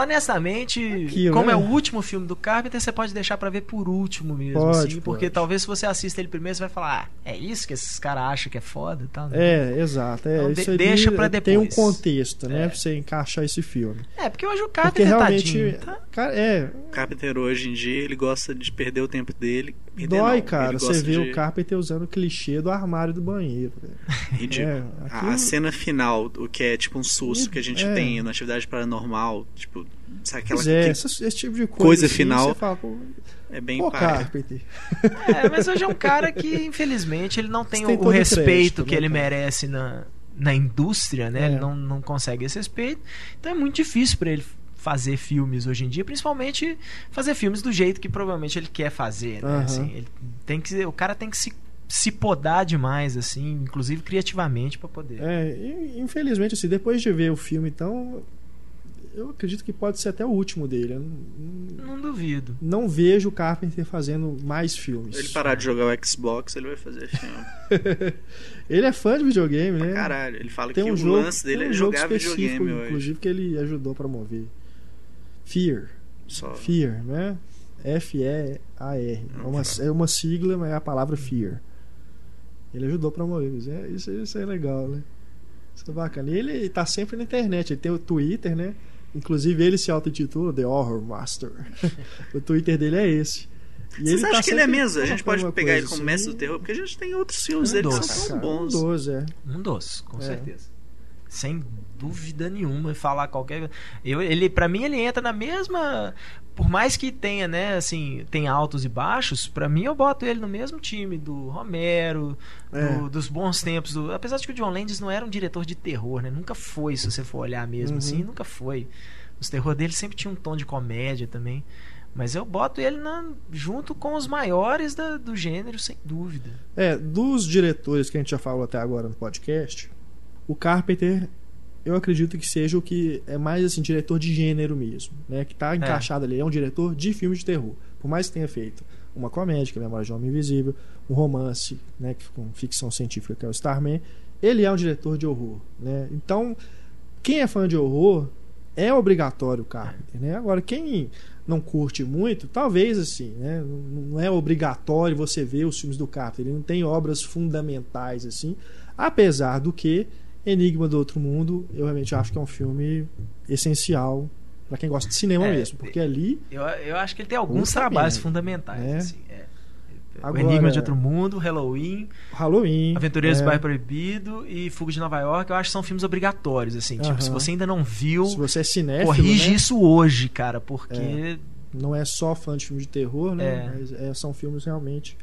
honestamente, Aquilo, como né? é o último filme do Carpenter, você pode deixar pra ver por último mesmo, Pode, assim, porque pode. talvez se você assista ele primeiro, você vai falar, ah, é isso que esses caras acham que é foda e tal. né? É, exato. É, Então, de- isso ali deixa pra Tem um depois. contexto, né, É. pra você encaixar esse filme. É, porque hoje o Porque Carpenter realmente, tadinho, tá? cara, é, O Carpenter hoje em dia, ele gosta de perder o tempo dele. Dói, não, cara, você vê de... o Carpenter usando o clichê do armário do banheiro. velho. <laughs> Ridículo. É, A- aquilo- A cena final, o que é tipo um susto que a gente É. tem na atividade paranormal, tipo, sabe aquela é, que esse, esse tipo de coisa, Coisa assim, final. Você fala, pô, é bem pô. Carpenter. É, mas hoje é um cara que, infelizmente, ele não tem tem o respeito crédito, que né, ele cara? merece na, na indústria, né? É. Ele não, não consegue esse respeito. Então é muito difícil pra ele fazer filmes hoje em dia, principalmente fazer filmes do jeito que provavelmente ele quer fazer, né? Aham. Assim, ele tem que, o cara tem que se, se podar demais, assim, inclusive criativamente, pra poder. É, infelizmente, assim, depois de ver o filme, então, eu acredito que pode ser até o último dele. Não, Não duvido. não vejo o Carpenter fazendo mais filmes. Se ele parar de jogar o Xbox, ele vai fazer filme. <laughs> Ele é fã de videogame, né? Caralho, ele fala Tem que um o jogo, lance dele tem um é jogo jogar específico, videogame hoje. inclusive, que ele ajudou a promover. Fear. Só. Fear, né? F-E-A-R. É uma, é uma sigla, mas é a palavra fear. Ele ajudou a promover. Isso é, isso, isso é legal, né? Isso é bacana. E ele tá sempre na internet. Ele tem o Twitter, né? Inclusive ele se auto-intitula The Horror Master. <laughs> o Twitter dele é esse. E Vocês tá acham que ele é mesmo? A gente pode pegar ele como assim. mestre do terror, porque a gente tem outros filmes Um dele que doce, são tão Cara, bons. Um 12, é. Um doce, com É. certeza. Sem dúvida nenhuma, falar qualquer. Eu, ele, para mim, ele entra na mesma. Por mais que tenha, né, assim, tem altos e baixos, pra mim eu boto ele no mesmo time do Romero, do- É. dos bons tempos. do- apesar de que o John Landis não era um diretor de terror, né? Nunca foi, se você for olhar mesmo Uhum. assim, nunca foi. Os terror dele sempre tinha um tom de comédia também. Mas eu boto ele na- junto com os maiores da- do gênero, sem dúvida. É, dos diretores que a gente já falou até agora no podcast, o Carpenter, eu acredito que seja o que é mais assim, diretor de gênero mesmo, né? Que tá encaixado ali, é um diretor de filme de terror. Por mais que tenha feito uma comédia, que é Memória de um Homem Invisível, um romance, né, com ficção científica, que é o Starman, ele é um diretor de horror, né? Então, quem é fã de horror é obrigatório o Carpenter, né? Agora, quem não curte muito, talvez assim, né? Não é obrigatório você ver os filmes do Carpenter, ele não tem obras fundamentais assim, apesar do que Enigma do Outro Mundo, eu realmente acho que é um filme essencial para quem gosta de cinema É, mesmo, porque ali Eu, eu acho que ele tem alguns trabalhos fundamentais. É. assim, é. Agora- o Enigma de Outro Mundo, Halloween, Halloween, Aventureiros é, do Bairro Proibido e Fuga de Nova York, eu acho que são filmes obrigatórios. assim Tipo, Aham. se você ainda não viu, se você é cinéfilo, corrige né? isso hoje, cara, porque É. não é só fã de filme de terror, né? É. Mas é, são filmes realmente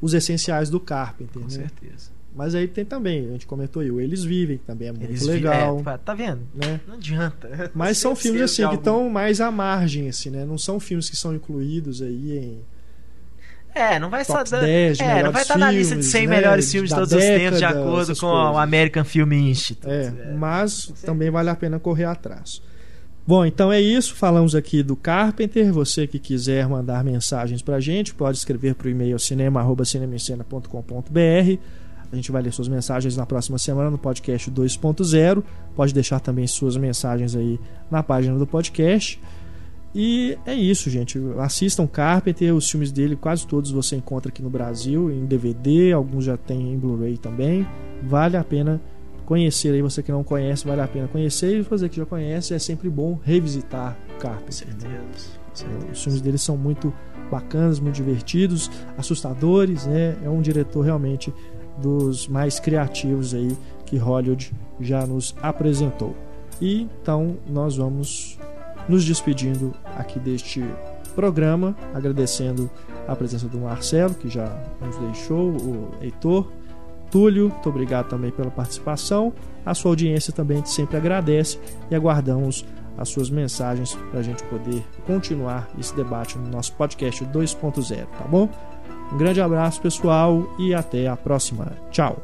os essenciais do Carpenter, com né? certeza. Mas aí tem também, a gente comentou aí, o Eles Vivem, que também é muito Eles vi- legal. é, tá vendo? né? Não adianta. Mas são <laughs> filmes assim que estão mais à margem, assim, né? Não são filmes que são incluídos aí em É, não vai Top estar 10 de é, não melhores vai estar na lista de filmes, 100 né, melhores filmes de todos os tempos, de década, acordo com coisas. o American Film Institute. É, mas também vale a pena correr atrás. Bom, então é isso. Falamos aqui do Carpenter. Você que quiser mandar mensagens pra gente, pode escrever pro e-mail cinema.cinemascena.com.br. A gente vai ler suas mensagens na próxima semana no podcast 2.0. Pode deixar também suas mensagens aí na página do podcast. E é isso, gente. Assistam Carpenter, os filmes dele, quase todos você encontra aqui no Brasil, em DVD, alguns já tem em Blu-ray também. Vale a pena conhecer aí, você que não conhece, vale a pena conhecer. E você que já conhece, é sempre bom revisitar Com Carpenter. né? Com certeza. Os filmes dele são muito bacanas, muito divertidos, assustadores, né? É um diretor realmente dos mais criativos aí que Hollywood já nos apresentou. E então nós vamos nos despedindo aqui deste programa, agradecendo a presença do Marcelo, que já nos deixou, o Heitor, Túlio, muito obrigado também pela participação. A sua audiência também sempre agradece e aguardamos as suas mensagens para a gente poder continuar esse debate no nosso podcast 2.0, tá bom? Um grande abraço, pessoal, e até a próxima. Tchau!